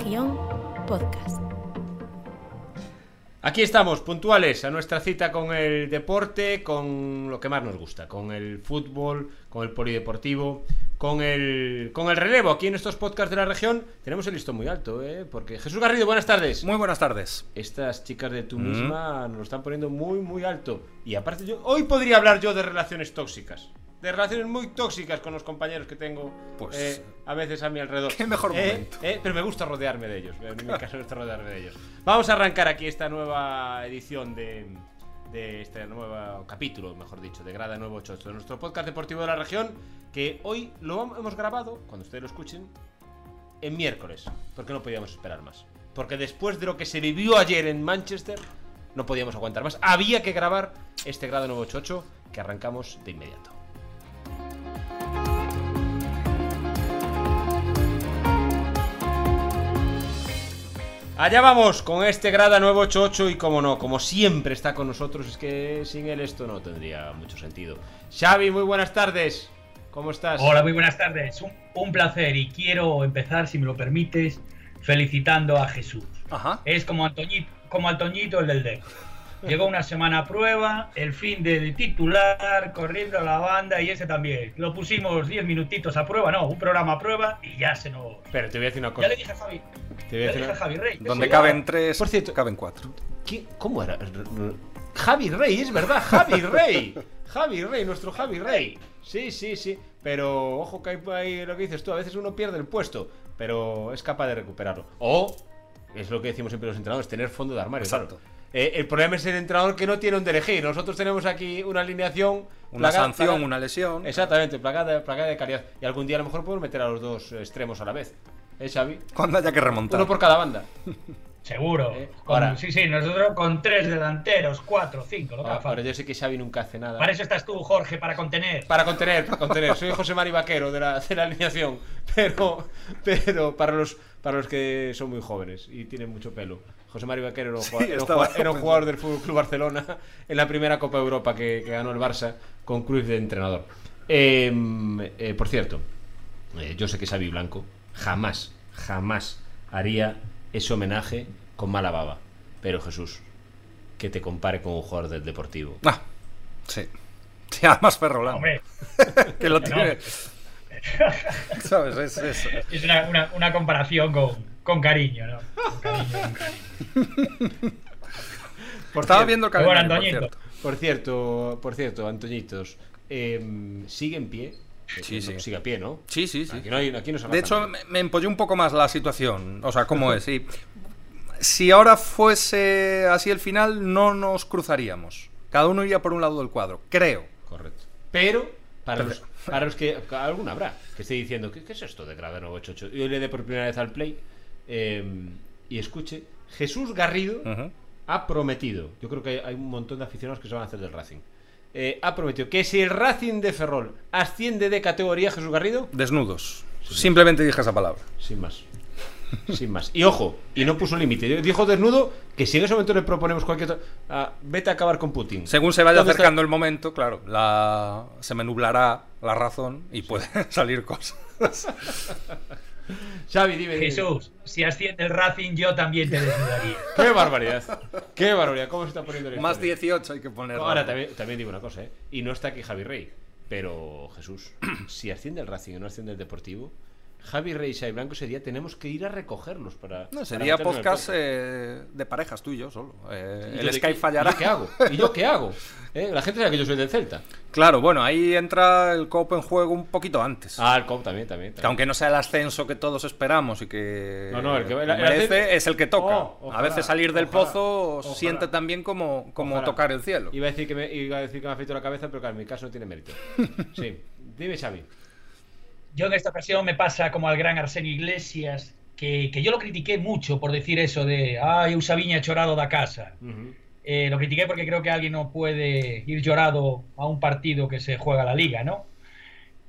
Región Podcast. Aquí estamos, puntuales a nuestra cita con el deporte, con lo que más nos gusta, con el fútbol, con el polideportivo, con el, con el relevo. Aquí en estos podcasts de la región tenemos el listón muy alto, ¿eh? Porque Jesús Garrido, buenas tardes. Muy buenas tardes. Estas chicas de tú misma nos lo están poniendo muy, muy alto. Y aparte, yo hoy podría hablar yo de relaciones tóxicas. De relaciones muy tóxicas con los compañeros que tengo Pues, eh, a veces a mi alrededor. qué mejor Eh, momento. eh, pero me gusta rodearme de ellos. En mi caso me gusta rodearme de ellos. Vamos a arrancar aquí esta nueva edición de, de este nuevo capítulo, mejor dicho, de Grada Nuevo 88, de nuestro podcast deportivo de la región, que hoy lo hemos grabado, cuando ustedes lo escuchen, en miércoles, porque no podíamos esperar más. Porque después de lo que se vivió ayer en Manchester, no podíamos aguantar más. Había que grabar este Grado 988 que arrancamos de inmediato. Allá vamos con este Grada 988 y como no, como siempre está con nosotros, es que sin él esto no tendría mucho sentido. Xavi, muy buenas tardes. ¿Cómo estás? Hola, muy buenas tardes. Un, un placer y quiero empezar, si me lo permites, felicitando a Jesús. Ajá. Es como Antoñito, como Antoñito el del DEC. Llegó una semana a prueba, el fin de, de titular, corriendo a la banda y ese también. Lo pusimos 10 minutitos a prueba, no, un programa a prueba y ya se nos... Pero te voy a decir una Ya cosa. le dije a Javi, Te voy a ya decir le dije a una- Javi Rey. Donde ya- caben tres, Por cierto- caben cuatro. ¿Qué? ¿Cómo era? Javi Rey, es verdad, Javi Rey. Javi Rey, nuestro Javi Rey. Sí, sí, sí. Pero ojo que hay, hay lo que dices tú, a veces uno pierde el puesto, pero es capaz de recuperarlo. O, es lo que decimos siempre los entrenadores, tener fondo de armario. Exacto. claro. Eh, el problema es el entrenador que no tiene donde elegir. Nosotros tenemos aquí una alineación. Una plaga- sanción, plaga- una lesión. Exactamente, plagada, plagada de calidad. Y algún día a lo mejor podemos meter a los dos extremos a la vez. ¿Eh, Xavi? Cuando haya que remontar. Uno por cada banda. Seguro. Eh, Con- ahora- sí, sí, nosotros con tres delanteros, cuatro, cinco, lo que Ahora, yo sé que Xavi nunca hace nada. Para eso estás tú, Jorge, para contener. Para contener, para contener. Soy José Mari Vaquero de la, de la alineación. Pero, pero para los para los que son muy jóvenes y tienen mucho pelo. José Mari Vaquero era un, Sí, jugador, era un estaba jugador- era un pensando. jugador del Fútbol Club Barcelona en la primera Copa de Europa que, que ganó el Barça con Cruz de entrenador. Eh, eh, por cierto, eh, yo sé que Xavi Blanco jamás, jamás haría ese homenaje con mala baba. Pero Jesús, que te compare con un jugador del Deportivo. Ah, sí. Sí, además Ferrolán. Hombre, que lo no. Es, es- es una, una- una comparación con, con cariño, ¿no? Con cariño, con cariño. Por Estaba cierto- viendo el Qué bueno, calendario, por cierto. Por cierto, por cierto, Antoñitos, eh, sigue en pie. Sí, Eh, sí. Sigue a pie, ¿no? Sí, sí, sí. Aquí no, hay, aquí no se De hecho, me, me empolló un poco más la situación. O sea, ¿cómo es? Sí. Si ahora fuese así el final, no nos cruzaríamos. Cada uno iría por un lado del cuadro. Creo. correcto. Pero, para Pero- los, para los que. Alguna habrá que esté diciendo, ¿qué, qué es esto de Grada 988? Yo le dé por primera vez al play eh, y escuche. Jesús Garrido ha prometido, yo creo que hay, hay un montón de aficionados que se van a hacer del Racing. eh, ha prometido que si el Racing de Ferrol asciende de categoría, Jesús Garrido, Desnudos. Simplemente dije esa palabra. Sin más. Sin más. Y ojo, y no puso límite. Dijo desnudo que si en ese momento le proponemos cualquier ah, vete a acabar con Putin. Según se vaya acercando el momento, claro, la... se me nublará la razón y puede salir cosas. Xavi, dime. dime. Jesús, si asciende el Racing, yo también te desnudaría. Qué barbaridad. Qué barbaridad. ¿Cómo se está poniendo la Más historia? 18 hay que poner. Ahora también, también digo una cosa, ¿eh? Y no está aquí Javi Rey. Pero, Jesús, si asciende el Racing y no asciende el Deportivo, Javi Rey y Blanco ese día tenemos que ir a recogerlos para. No, para sería el podcast eh, de parejas tú y yo solo. Eh, ¿Y yo el de Skype qué- fallará. ¿Y yo qué hago? ¿Y yo qué hago? ¿Eh? La gente sabe que yo soy del Celta. Claro, bueno, ahí entra el COP en juego un poquito antes. Ah, el COP también, también. Que también. aunque no sea el ascenso que todos esperamos y que No, no, el que- el- el merece ascenso- es el que toca. Oh, a ojalá, veces salir del ojalá, pozo ojalá. siente también como, como tocar el cielo. Iba a decir que me, iba a decir que me ha afeito la cabeza, pero claro, en mi caso no tiene mérito. Sí. Dime, Xavi. Yo en esta ocasión me pasa como al gran Arsenio Iglesias, que, que yo lo critiqué mucho por decir eso de, ay, Usaviña chorado da casa. Eh, lo critiqué porque creo que alguien no puede ir llorado a un partido que se juega la liga, ¿no?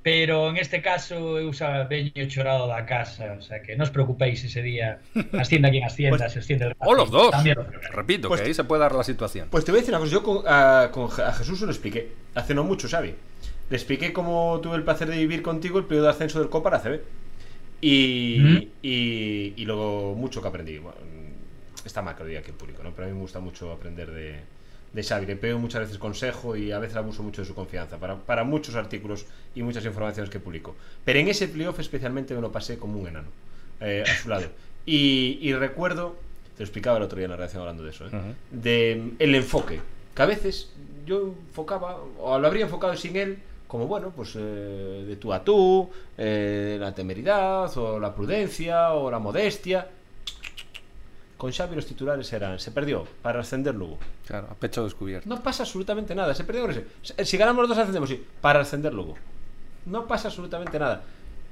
Pero en este caso Usaviña chorado da casa, o sea que no os preocupéis ese día, ascienda quien ascienda, se asciende el O los dos. También lo creo. Repito, Pues- que ahí se puede dar la situación. Pues te voy a decir una cosa. Yo con, a, con Je- a Jesús se lo expliqué. Hace no mucho, Xavi. Le expliqué cómo tuve el placer de vivir contigo el periodo de ascenso del Copa a la CB. Y, Ujú. y, y luego mucho que aprendí. Bueno, está mal que lo diga aquí en público, ¿no? Pero a mí me gusta mucho aprender de, de Xavi. Le pego muchas veces consejo y a veces abuso mucho de su confianza para, para muchos artículos y muchas informaciones que publico. Pero en ese playoff especialmente me lo pasé como un enano eh, a su lado. Y, y recuerdo, te lo explicaba el otro día en la redacción hablando de eso, ¿eh? Ujú. de mm, el enfoque. Que a veces yo enfocaba, o lo habría enfocado sin él, como bueno, pues eh, de tú a tú, eh, la temeridad, o la prudencia, o la modestia. Con Xavi los titulares eran, se perdió para ascender Lugo. Claro, a pecho descubierto. No pasa absolutamente nada, se perdió con ese. Si- Si ganamos los dos ascendemos, sí, para ascender Lugo. No pasa absolutamente nada.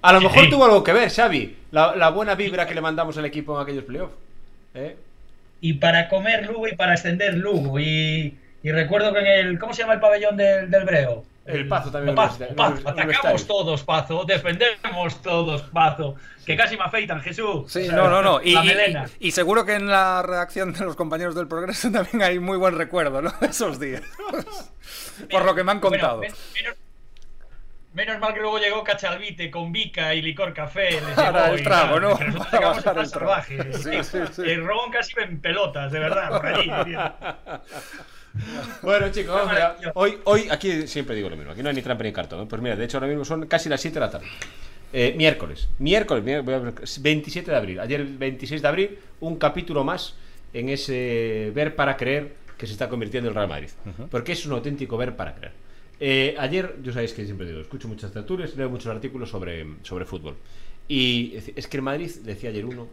A lo mejor sí. tuvo algo que ver, Xavi, la, la buena vibra que le mandamos al equipo en aquellos playoffs. ¿Eh? Y para comer Lugo y para extender Lugo. Y, y recuerdo que en el. ¿Cómo se llama el pabellón del, del Breo? El Pazo también, Pazo, Pazo. Atacamos todos, Pazo. Defendemos todos, Pazo. Que casi me afeitan, Jesús. Sí, no, no, no. Y, la y- melena. y- y seguro que en la redacción de los compañeros del Progreso también hay muy buen recuerdo, ¿no? De esos días. Por lo que me han contado. men- menos, menos mal que luego llegó Cachalvite con Vica y licor café. Para el trago, ¿no? Para bajar el plan trago. salvaje. Sí, sí, sí. El Ron casi en pelotas, de verdad, por allí. Bueno, chicos, vamos allá. Hoy, hoy, aquí siempre digo lo mismo. Aquí no hay ni trampa ni cartón. ¿eh? Pues mira, de hecho, ahora mismo son casi las 7 de la tarde. Eh, miércoles. Miércoles, miércoles, voy a ver, 27 de abril. Ayer, 26 de abril, un capítulo más en ese ver para creer que se está convirtiendo el Real Madrid. Porque es un auténtico ver para creer. Eh, ayer, yo sabéis que siempre digo, escucho muchas tertulias, leo muchos artículos sobre, sobre fútbol. Y es- es que el Madrid, decía ayer uno,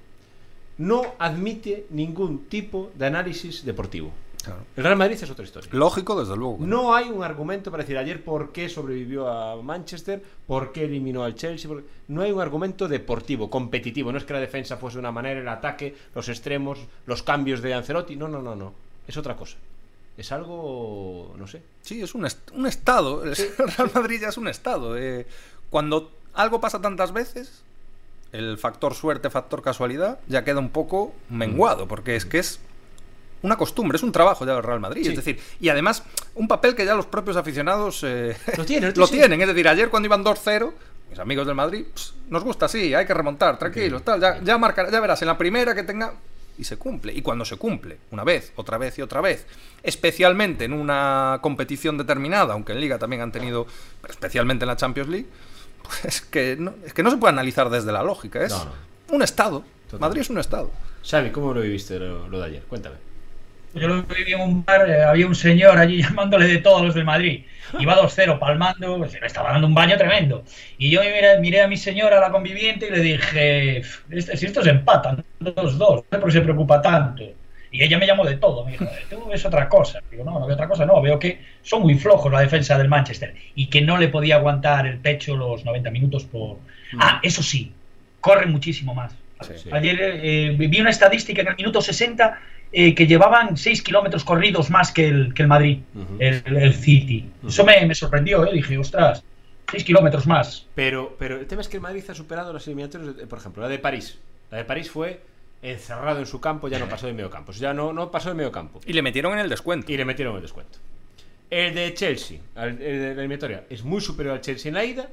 no admite ningún tipo de análisis deportivo. Claro. El Real Madrid es otra historia. Lógico, desde luego. No hay un argumento para decir ayer por qué sobrevivió a Manchester, por qué eliminó al Chelsea. por- No hay un argumento deportivo, competitivo. No es que la defensa fuese de una manera, el ataque, los extremos, los cambios de Ancelotti. No, no, no, no. Es otra cosa. Es algo, no sé. Sí, es un, est- un estado. El Real Madrid ya es un estado. eh. cuando algo pasa tantas veces, el factor suerte, factor casualidad, ya queda un poco menguado, porque es que es una costumbre, es un trabajo ya del Real Madrid. Sí. Es decir, y además, un papel que ya los propios aficionados eh, Lo tienen, lo sí. tienen. Es decir, ayer cuando iban 2-0, mis amigos del Madrid, "Ps, nos gusta así, hay que remontar, tranquilos, tal, ya, ya, marcará- ya verás, en la primera que tenga. Y se cumple. Y cuando se cumple, una vez, otra vez y otra vez, especialmente en una competición determinada, aunque en Liga también han tenido, pero especialmente en la Champions League, pues que no, es que no se puede analizar desde la lógica. Es No, no. un estado. Madrid es un estado. Xavi, ¿cómo lo viviste lo, lo de ayer? Cuéntame. Yo lo viví en un bar, eh, había un señor allí llamándole de todos los del Madrid. Iba 2-0 palmando, pues, me estaba dando un baño tremendo. Y yo miré, miré a mi señora, la conviviente, y le dije, "Este- si estos empatan, 2-2, no sé por qué se preocupa tanto. Y ella me llamó de todo, me dijo, tú ves otra cosa. Digo, no, no veo otra cosa, no, veo que son muy flojos la defensa del Manchester y que no le podía aguantar el pecho los 90 minutos por... Ah, eso sí, corre muchísimo más. Sí. Ayer eh, vi una estadística en el minuto 60 eh, que llevaban 6 kilómetros corridos más que el, que el Madrid, el, el City. Eso me, me sorprendió, ¿eh? dije, ostras, 6 kilómetros más. Pero, pero el tema es que el Madrid ha superado las eliminatorias, de- por ejemplo, la de París. La de París fue encerrado en su campo, ya no pasó de medio campo. Ya no, no pasó de medio campo. Y le metieron en el descuento. Y le metieron el descuento. El de Chelsea, el de la eliminatoria, es muy superior al Chelsea en la ida,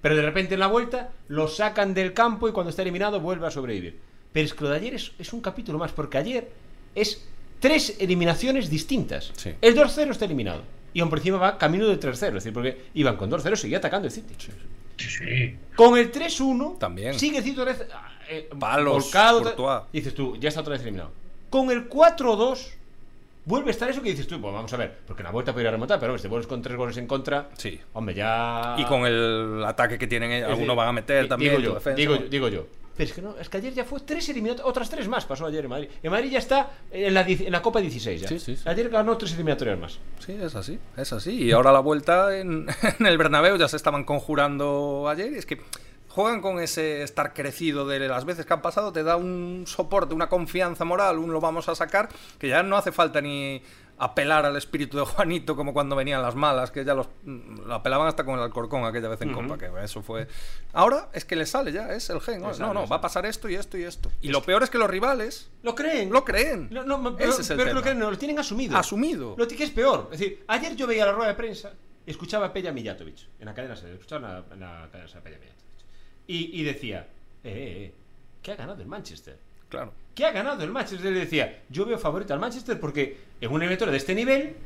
pero de repente en la vuelta lo sacan del campo y cuando está eliminado vuelve a sobrevivir. Pero es que lo de ayer es, es un capítulo más, porque ayer es tres eliminaciones distintas. Sí. El 2-0 está eliminado. Y aún por encima va camino del 3-0, es decir, porque iban con 2-0, seguía atacando el City. Sí, sí. Con el 3-1 También. sigue el City otra vez eh, Palos, volcado. Y dices tú, ya está otra vez eliminado. Con el 4-2 vuelve a estar eso que dices tú, pues vamos a ver, porque la vuelta podría remontar, pero hombre, si te vuelves con tres goles en contra, Sí. hombre, ya... Y con el ataque que tienen algunos van a meter también. Digo yo, defensa, digo, digo yo. Pero es que no, es que ayer ya fue tres eliminatorias, otras tres más pasó ayer en Madrid. En Madrid ya está en la, en la Copa 16 ya. Sí, sí, sí. Ayer ganó tres eliminatorias más. Sí, es así, es así. Y ahora la vuelta en, en el Bernabéu ya se estaban conjurando ayer. Y es que juegan con ese estar crecido de las veces que han pasado, te da un soporte, una confianza moral, un lo vamos a sacar, que ya no hace falta ni apelar al espíritu de Juanito como cuando venían las malas, que ya los lo apelaban hasta con el Alcorcón aquella vez en Ujú. Copa, que eso fue... Ahora es que le sale ya, es el gen. ¿no? Sale, no, va a pasar esto y esto y esto. Y lo peor es que los rivales ¿Lo creen? lo creen. No, no, pero, Ese es el pero que tema. lo creen, no, lo tienen asumido. Asumido. Lo que es peor. Es decir, ayer yo veía la rueda de prensa escuchaba a Peja Mijatovic en la cadena escuchaba en la, en la cadena a Peja Mijatovic. Y, y decía, eh, eh, eh, que ha ganado el Manchester. Claro. que ha ganado el Manchester. Le decía, yo veo favorito al Manchester porque en una eliminatoria de este nivel,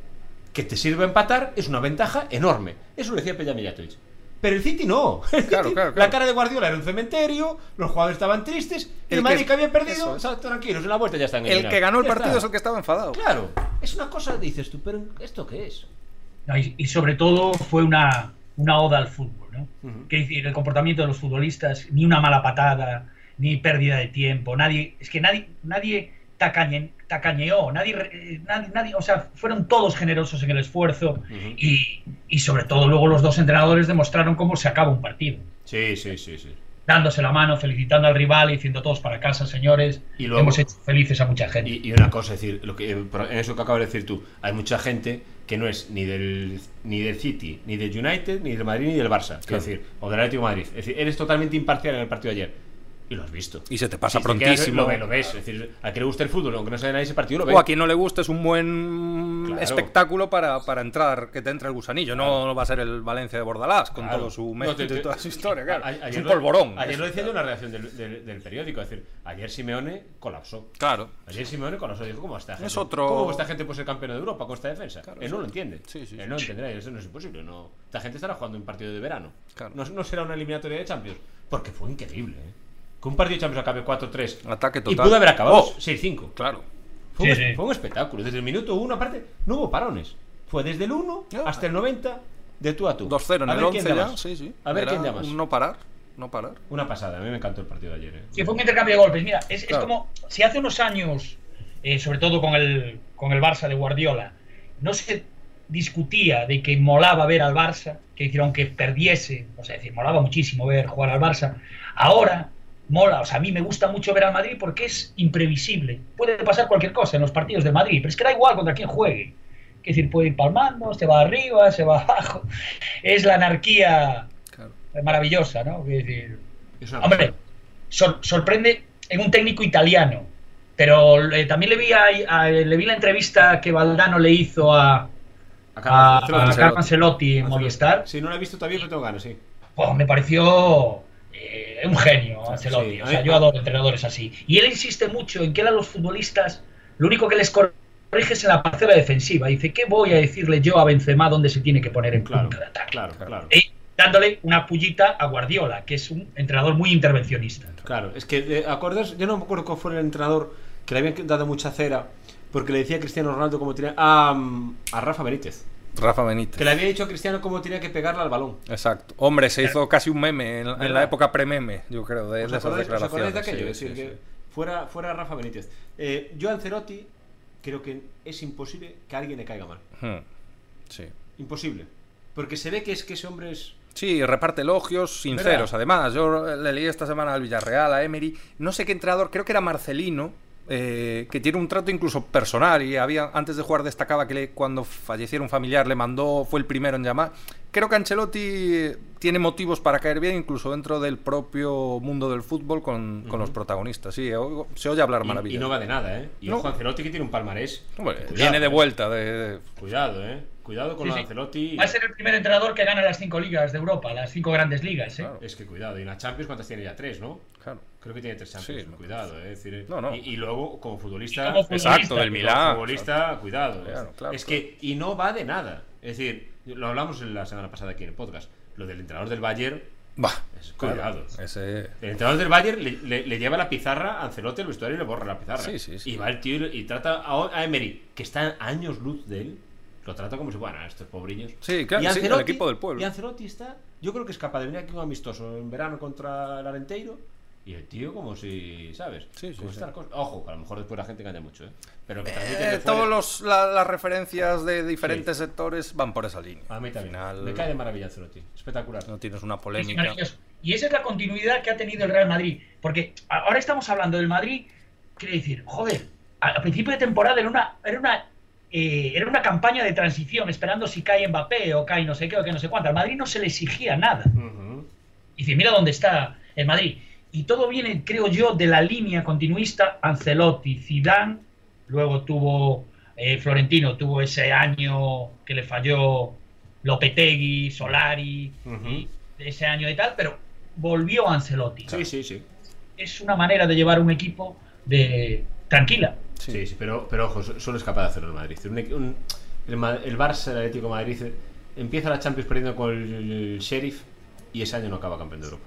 que te sirve empatar, es una ventaja enorme. Eso lo decía Peja Mijatovic. Pero el City no. El Claro, City, claro, La cara de Guardiola era un cementerio, los jugadores estaban tristes, el, El Madrid que- que, había perdido, o sea, tranquilos, en la vuelta ya están El eliminados. que ganó el Ya partido está. es el que estaba enfadado. Claro, es una cosa, dices tú, pero ¿esto qué es? No, y, y sobre todo fue una, una oda al fútbol, ¿no? Que decir, el comportamiento de los futbolistas, ni una mala patada, ni pérdida de tiempo, nadie, es que nadie, nadie tacañe- tacañeó, nadie, eh, nadie, nadie- o sea, fueron todos generosos en el esfuerzo y, y sobre todo luego los dos entrenadores demostraron cómo se acaba un partido. Sí, sí, sí, sí. Dándose la mano, felicitando al rival y diciendo todos para casa, señores. Y luego- Hemos hecho felices a mucha gente. Y, y una cosa, es decir, lo que, en eso que acabas de decir tú, hay mucha gente que no es ni del, ni del City, ni del United, ni del Madrid, ni del Barça, quiero Claro. decir, o del Atlético de Madrid. Es decir, eres totalmente imparcial en el partido de ayer. Y lo has visto. Y se te pasa Si te quedas- prontísimo. Lo, ve- lo ves. Es decir, a que le guste el fútbol, aunque no sea de nadie ese partido, lo ve. O a quien no le guste es un buen Claro. espectáculo para, para entrar, que te entre el gusanillo. No, no va a ser el Valencia de Bordalás con Claro. todo su No, mérito te- te- y toda su historia, claro. a- es ayer un lo- polvorón. Ayer lo decía en la redacción del, del- del periódico. Es decir, ayer Simeone colapsó. Claro. Ayer Simeone colapsó. Dijo, ¿cómo gente? Es otro- ¿Cómo esta gente puede ser campeón de Europa con esta defensa? Él no lo entiende. Sí, sí, Él sí. no entenderá. Eso no es imposible. No. Esta gente estará jugando un partido de verano. No, no será una eliminatoria de Champions. Porque fue increíble. ¿eh? Que un partido de Champions acabe 4-3. Ataque Y total. pudo haber acabado Oh. 6-5. Claro. Fue, un, Sí, es- sí. fue un espectáculo. Desde el minuto 1, aparte, no hubo parones. Fue desde el 1 Ya. hasta el 90, de tú a tú. 2-0 en A el ver 11 quién da ya. Sí, sí. A ver Era quién da más. No parar. No parar. Una pasada. A mí me encantó el partido de ayer. ¿eh? Sí, fue un intercambio de golpes. Mira, es, como si hace unos años, eh, sobre todo con el, con el Barça de Guardiola, no se discutía de que molaba ver al Barça, que aunque perdiese, o sea, es decir, molaba muchísimo ver jugar al Barça. Ahora mola, o sea, a mí me gusta mucho ver al Madrid porque es imprevisible. Puede pasar cualquier cosa en los partidos de Madrid, pero es que da igual contra quién juegue. Es decir, puede ir palmando, se va arriba, se va abajo. Es la anarquía Claro. maravillosa, ¿no? Es decir, Es una Hombre, sor- sorprende en un técnico italiano. Pero eh, también le vi, a- a- le vi la entrevista que Valdano le hizo a, A a, Carlo a Ancelotti. En Movistar. Sí, no lo he visto todavía, pero tengo ganas, sí. Oh, me pareció eh, un genio Ancelotti. Sí, o sea, yo adoro entrenadores así. Y él insiste mucho en que él a los futbolistas lo único que les corrige es en la parcela defensiva. Dice, ¿qué voy a decirle yo a Benzema dónde se tiene que poner en Claro, punta de ataque? claro, claro. Y dándole una pullita a Guardiola, que es un entrenador muy intervencionista. Claro, es que, eh, ¿acuerdas? Yo no me acuerdo cuál fue el entrenador que le habían dado mucha cera porque le decía a Cristiano Ronaldo cómo tenía. A, mm, a Rafa Benítez. Rafa Benítez. Que le había dicho a Cristiano cómo tenía que pegarle al balón. Exacto. Hombre, se hizo casi un meme en, en la época pre-meme, yo creo, de, ¿Os de esas acordáis, os acordáis declaraciones. de aquello? Sí, es decir, sí, que fuera, fuera Rafa Benítez. Eh, yo a Ancelotti creo que es imposible que a alguien le caiga mal. sí. Hmm. Sí. Imposible. Porque se ve que es que ese hombre es. Sí, reparte elogios sinceros. ¿Verdad? Además, yo le leí esta semana al Villarreal, a Emery. No sé qué entrenador, creo que era Marcelino, eh, que tiene un trato incluso personal. Y había antes de jugar destacaba que le- cuando falleciera un familiar le mandó, fue el primero en llamar. Creo que Ancelotti tiene motivos para caer bien, incluso dentro del propio mundo del fútbol con, con los protagonistas. Sí, oigo- se oye hablar Y, maravillas. y no va de nada, ¿eh? Y No. Ancelotti que tiene un palmarés. Hombre, Cuidado, viene de ¿eh? vuelta. De, de- Cuidado, ¿eh? Cuidado con Sí. Ancelotti. Va a ser el primer entrenador que gana las cinco ligas de Europa, las cinco grandes ligas. ¿eh? Claro. Es que cuidado. Y en la Champions, ¿cuántas tiene ya? Tres, ¿no? Claro. Creo que tiene tres Champions. Sí, cuidado, ¿eh? Es decir, No, no. Y, y luego, como futbolista. Y como futbolista, Exacto, del como Milán. futbolista, cuidado. Claro, claro, es que, y no va de nada. Es decir, lo hablamos la semana pasada aquí en el podcast. Lo del entrenador del Bayern. Bah, Es- cuidado. Ese, El entrenador del Bayern le, le- le lleva la pizarra a Ancelotti al vestuario y le borra la pizarra. Sí, sí, sí. Y va el tío y, y trata a, a Emery, que está a años luz de él, lo trata como si fueran estos pobrillos. Sí, claro, Y sí, el Ancelotti- equipo del pueblo. Y Ancelotti está, yo creo que es capaz de venir aquí un amistoso en verano contra el Arenteiro. Y el tío como si, ¿sabes? Sí. Ojo, a lo mejor después la gente engaña mucho, ¿eh? Pero que Eh, la- las referencias de diferentes sectores van por esa línea. A mí también. Al final, Me cae de maravilla Ancelotti. Espectacular. No tienes una polémica. Y esa es la continuidad que ha tenido el Real Madrid. Porque ahora estamos hablando del Madrid, quiere decir, joder, a, a principio de temporada era una, era una, eh, era una campaña de transición, esperando si cae Mbappé o cae no sé qué o que no sé cuánto. Al Madrid no se le exigía nada. Y dice, mira dónde está el Madrid. Y todo viene, creo yo, de la línea continuista Ancelotti, Zidane, luego tuvo eh, Florentino, tuvo ese año que le falló Lopetegui, Solari, y ese año y tal, pero volvió Ancelotti. Sí, sí, sí. es una manera de llevar un equipo de tranquila. Sí, sí, pero, pero ojo, so- solo es capaz de hacerlo el Madrid. Un- un- el, Barça, el Atlético de Madrid, eh, empieza la Champions perdiendo con el, el Sheriff y ese año no acaba campeón de Europa.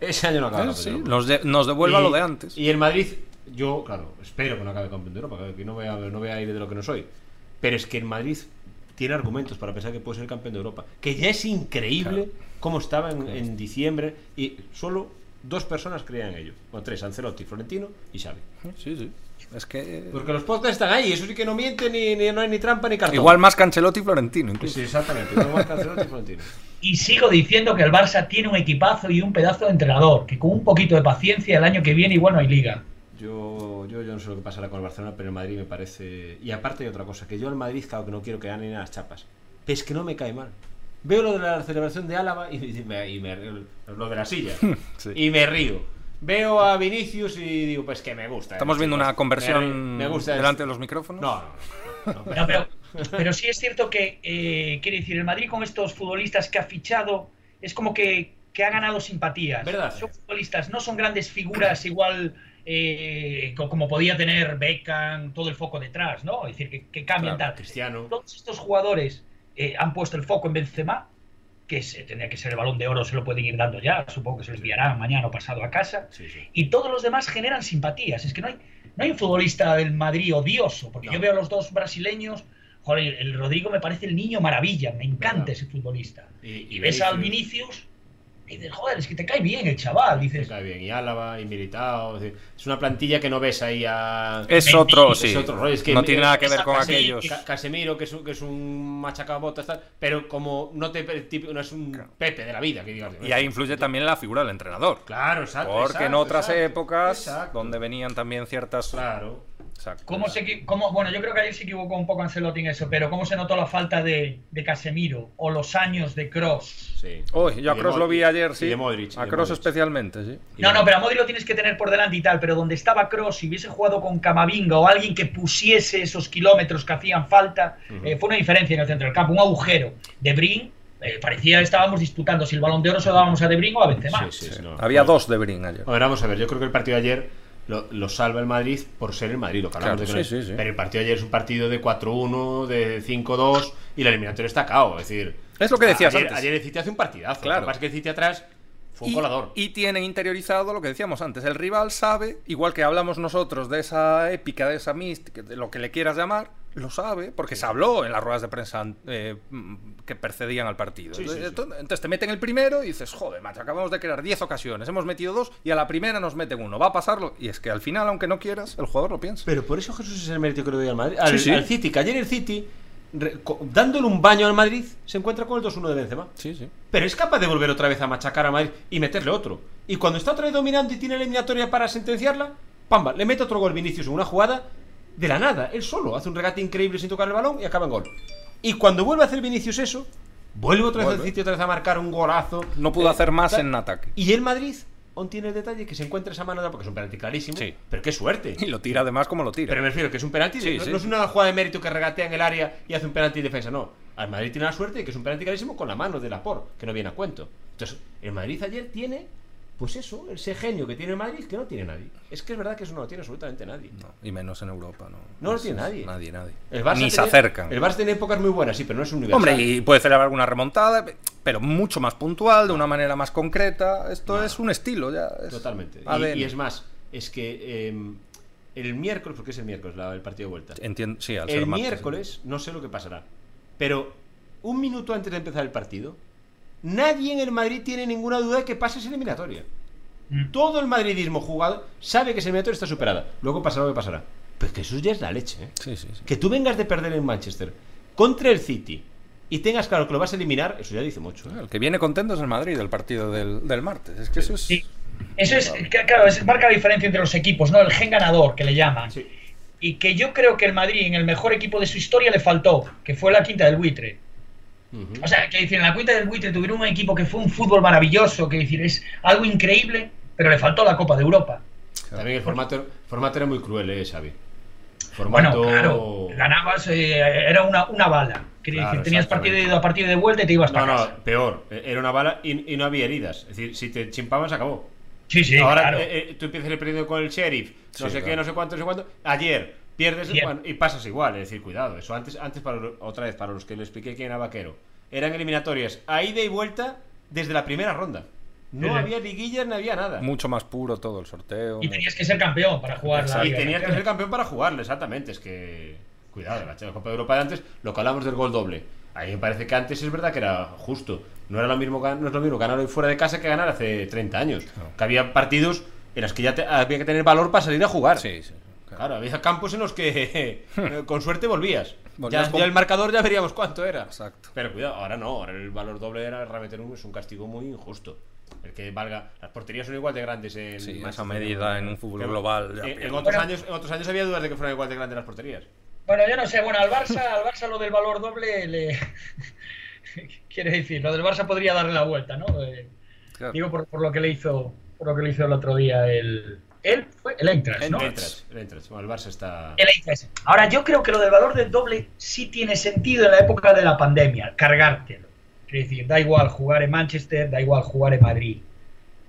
Ese año no acaba Eh, campeón sí, de Europa. nos, de- nos devuelva Y- lo de antes. Y el Madrid, yo, claro, espero que no acabe campeón de Europa, que- no vea, no vea aire de lo que no soy. Pero es que el Madrid tiene argumentos para pensar que puede ser campeón de Europa. Que ya es increíble cómo estaba en, en diciembre y solo dos personas creían en ello. O tres, Ancelotti, Florentino y Xavi. Sí, sí. Es que. Porque los podcasts están ahí, eso sí que no miente, ni, ni- no hay ni trampa ni cartón. Igual más Cancelotti y Florentino, incluso. Sí, exactamente. igual más que Ancelotti y Florentino. Y sigo diciendo que el Barça tiene un equipazo y un pedazo de entrenador, que con un poquito de paciencia el año que viene igual no hay liga. Yo, yo, yo no sé lo que pasará con el Barcelona, pero el Madrid me parece. Y aparte hay otra cosa, que yo al Madrid, claro que no quiero que ganen las chapas. Pero es que no me cae mal. Veo lo de la celebración de Álava y, y me, y me- lo de la silla. Sí. Y me río. Veo a Vinicius y digo, pues que me gusta. Estamos eh, viendo una conversión Me, me gusta delante de los micrófonos. No, no, no, no, No, pero, pero sí es cierto que, eh, quiere decir, el Madrid con estos futbolistas que ha fichado es como que, que ha ganado simpatías. ¿Verdad? Son futbolistas, no son grandes figuras igual eh, co- como podía tener Beckham, todo el foco detrás, ¿no? Es decir, que, que cambian Claro, tal. Cristiano. Todos estos jugadores eh, han puesto el foco en Benzema, que se, tendría que ser el balón de oro, se lo pueden ir dando ya, supongo que se lo enviarán mañana o pasado a casa. Sí, sí. Y todos los demás generan simpatías. Es que no hay, no hay un futbolista del Madrid odioso, porque No. yo veo a los dos brasileños. Joder, el Rodrigo me parece el niño maravilla, me encanta Verdad. ese futbolista. Y- Y, y ves al Vinicius. Y dices, joder, es que te cae bien el chaval. Dices, cae bien. Y Álava, y Militao. Es una plantilla que no ves ahí a. Es otro, es sí. otro rollo, es que- no tiene nada que ver con aquellos. Ca- Casemiro, que es un, que es un machacabotas, tal, pero como no te no es un Pepe de la vida, que digas. Y ahí influye también la figura del entrenador. Claro, exacto. Porque en otras exacto, épocas, exacto. donde venían también ciertas. Claro. Exacto. ¿cómo se, cómo, bueno, yo creo que ayer se equivocó un poco Ancelotti en eso, pero ¿cómo se notó la falta de, de Casemiro o los años de Cross? Sí. Uy, yo a Cross lo vi ayer, y sí. de Modric, a Cross especialmente, sí. No, no, pero a Modric lo tienes que tener por delante y tal, pero donde estaba Cross, si hubiese jugado con Camavinga o alguien que pusiese esos kilómetros que hacían falta, eh, fue una diferencia en el centro del campo, un agujero. De Brin, eh, parecía que estábamos disputando si el balón de oro se lo dábamos a De Brin o a Benzema. Sí, sí, sí, no. Había dos de Brin ayer. A ver, vamos a ver, yo creo que el partido de ayer lo, lo salva el Madrid por ser el Madrid, lo que hablamos Claro, de sí, sí, sí. Pero el partido de ayer es un partido de 4-1, de 5-2 y la eliminatoria está cao, es decir. Es lo que decías ayer, antes. Ayer el City hace un partidazo. Claro. Lo que pasa es que el City atrás fue un y, colador. y tienen interiorizado lo que decíamos antes. El rival sabe, igual que hablamos nosotros de esa épica, de esa mística, de lo que le quieras llamar, lo sabe, porque se habló en las ruedas de prensa eh, mm, que precedían al partido. Sí, sí, sí. entonces, entonces te meten el primero y dices, joder, macho, acabamos de crear 10 ocasiones, hemos metido dos y a la primera nos meten uno. Va a pasarlo. Y es que al final, aunque no quieras, el jugador lo piensa. Pero por eso Jesús es el mérito que le doy al Madrid. Al, Sí, sí. al City, que ayer el City, re- dándole un baño al Madrid, se encuentra con el 2-1 de Benzema. Sí, sí. Pero es capaz de volver otra vez a machacar a Madrid y meterle otro. Y cuando está otra vez dominando y tiene la eliminatoria para sentenciarla, pamba, le mete otro gol Vinicius en una jugada de la nada. Él solo hace un regate increíble sin tocar el balón y acaba en gol. Y cuando vuelve a hacer Vinicius eso, vuelve otra vez Vuelve. al City otra vez a marcar un golazo. No pudo Eh, hacer más tal. en ataque. Y el Madrid aún tiene el detalle que se encuentra esa mano porque es un penalti clarísimo. Sí. Pero qué suerte. Y lo tira además como lo tira. Pero me refiero que es un penalti, Sí, no, sí. no es una jugada de mérito que regatea en el área y hace un penalti de defensa, no. Al Madrid tiene la suerte de que es un penalti clarísimo con la mano de Laporte, que no viene a cuento. Entonces, el Madrid ayer tiene, pues eso, ese genio que tiene Madrid que no tiene nadie. Es que es verdad que eso no lo tiene absolutamente nadie. No, y menos en Europa, no. No lo Es- tiene nadie. Nadie, nadie. El Barça Ni se acercan. El Barça tiene épocas muy buenas, sí, pero no es universal. Hombre, y puede celebrar alguna remontada, pero mucho más puntual, de una manera más concreta. Esto No. es un estilo ya. es Totalmente. Y- es más, es que eh, el miércoles, porque es el miércoles la- el partido de vuelta. Entiendo, sí, al ser El martes. miércoles, no sé lo que pasará, pero un minuto antes de empezar el partido, nadie en el Madrid tiene ninguna duda de que pase esa eliminatoria. Mm. Todo el madridismo jugado sabe que esa eliminatoria está superada. Luego pasará lo que pasará. Pero que eso ya es la leche, ¿eh? Sí, sí, sí. Que tú vengas de perder en Manchester contra el City y tengas claro que lo vas a eliminar, eso ya dice mucho. ¿eh? El que viene contento es el Madrid, el partido del, del martes. Es que eso es. Sí. Eso es, claro, es, marca la diferencia entre los equipos, ¿no? El gen ganador, que le llaman. Sí. Y que yo creo que el Madrid, en el mejor equipo de su historia, le faltó, que fue la quinta del buitre. O sea, que decir, en la cuenta del buitre tuvieron un equipo que fue un fútbol maravilloso, que decir, es algo increíble, pero le faltó la Copa de Europa. También el formato, formato era muy cruel, ¿eh, Xavi? Bueno, Formato... claro, ganabas, eh, era una, una bala. Claro, decir, tenías partido de ida, partido de vuelta y te ibas No, para no, casa. peor. Era una bala y, y no había heridas. Es decir, si te chimpaban, se acabó. Sí, sí, Ahora claro. eh, eh, tú empiezas el perdiendo con el sheriff, no Sí, sé qué, no sé cuánto, no sé cuánto. Ayer pierdes bueno, y pasas igual, es decir, cuidado. Eso antes, antes para lo- otra vez, para los que le expliqué quién era vaquero, eran eliminatorias a ida y vuelta desde la primera ronda. No Sí. había liguillas, no había nada. Mucho más puro todo el sorteo. Y tenías que ser campeón para jugar la Y Liga tenías que ser campeón para jugarle, exactamente. Es que. Cuidado, la Copa de Europa de antes, lo que hablamos del gol doble. A mí me parece que antes es verdad que era justo. No era lo mismo, no es lo mismo ganar hoy fuera de casa que ganar hace 30 años. Que había partidos en los que ya te- había que tener valor para salir a jugar. Sí, sí. Claro. Había campos en los que eh, con suerte volvías. Volvías ya, con- ya el marcador ya veríamos cuánto era. Exacto. Pero cuidado, ahora no, ahora el valor doble era realmente un, es un castigo muy injusto. El que valga. Las porterías son igual de grandes en. Sí, esa Manchester medida en un fútbol que- global ya En, otros Bueno. años, en otros años había dudas de que fueran igual de grandes las porterías. Bueno, yo no sé, bueno, al Barça, al Barça lo del valor doble le. Quiere decir, lo del Barça podría darle la vuelta, ¿no? Eh, Claro. Digo por, por lo que le hizo, por lo que le hizo el otro día el. Él fue el Eintracht, ¿no? El Eintracht, el Eintracht. Bueno, el Barça está. El Eintracht. Ahora, yo creo que lo del valor del doble sí tiene sentido en la época de la pandemia, cargártelo. Es decir, da igual jugar en Manchester, da igual jugar en Madrid.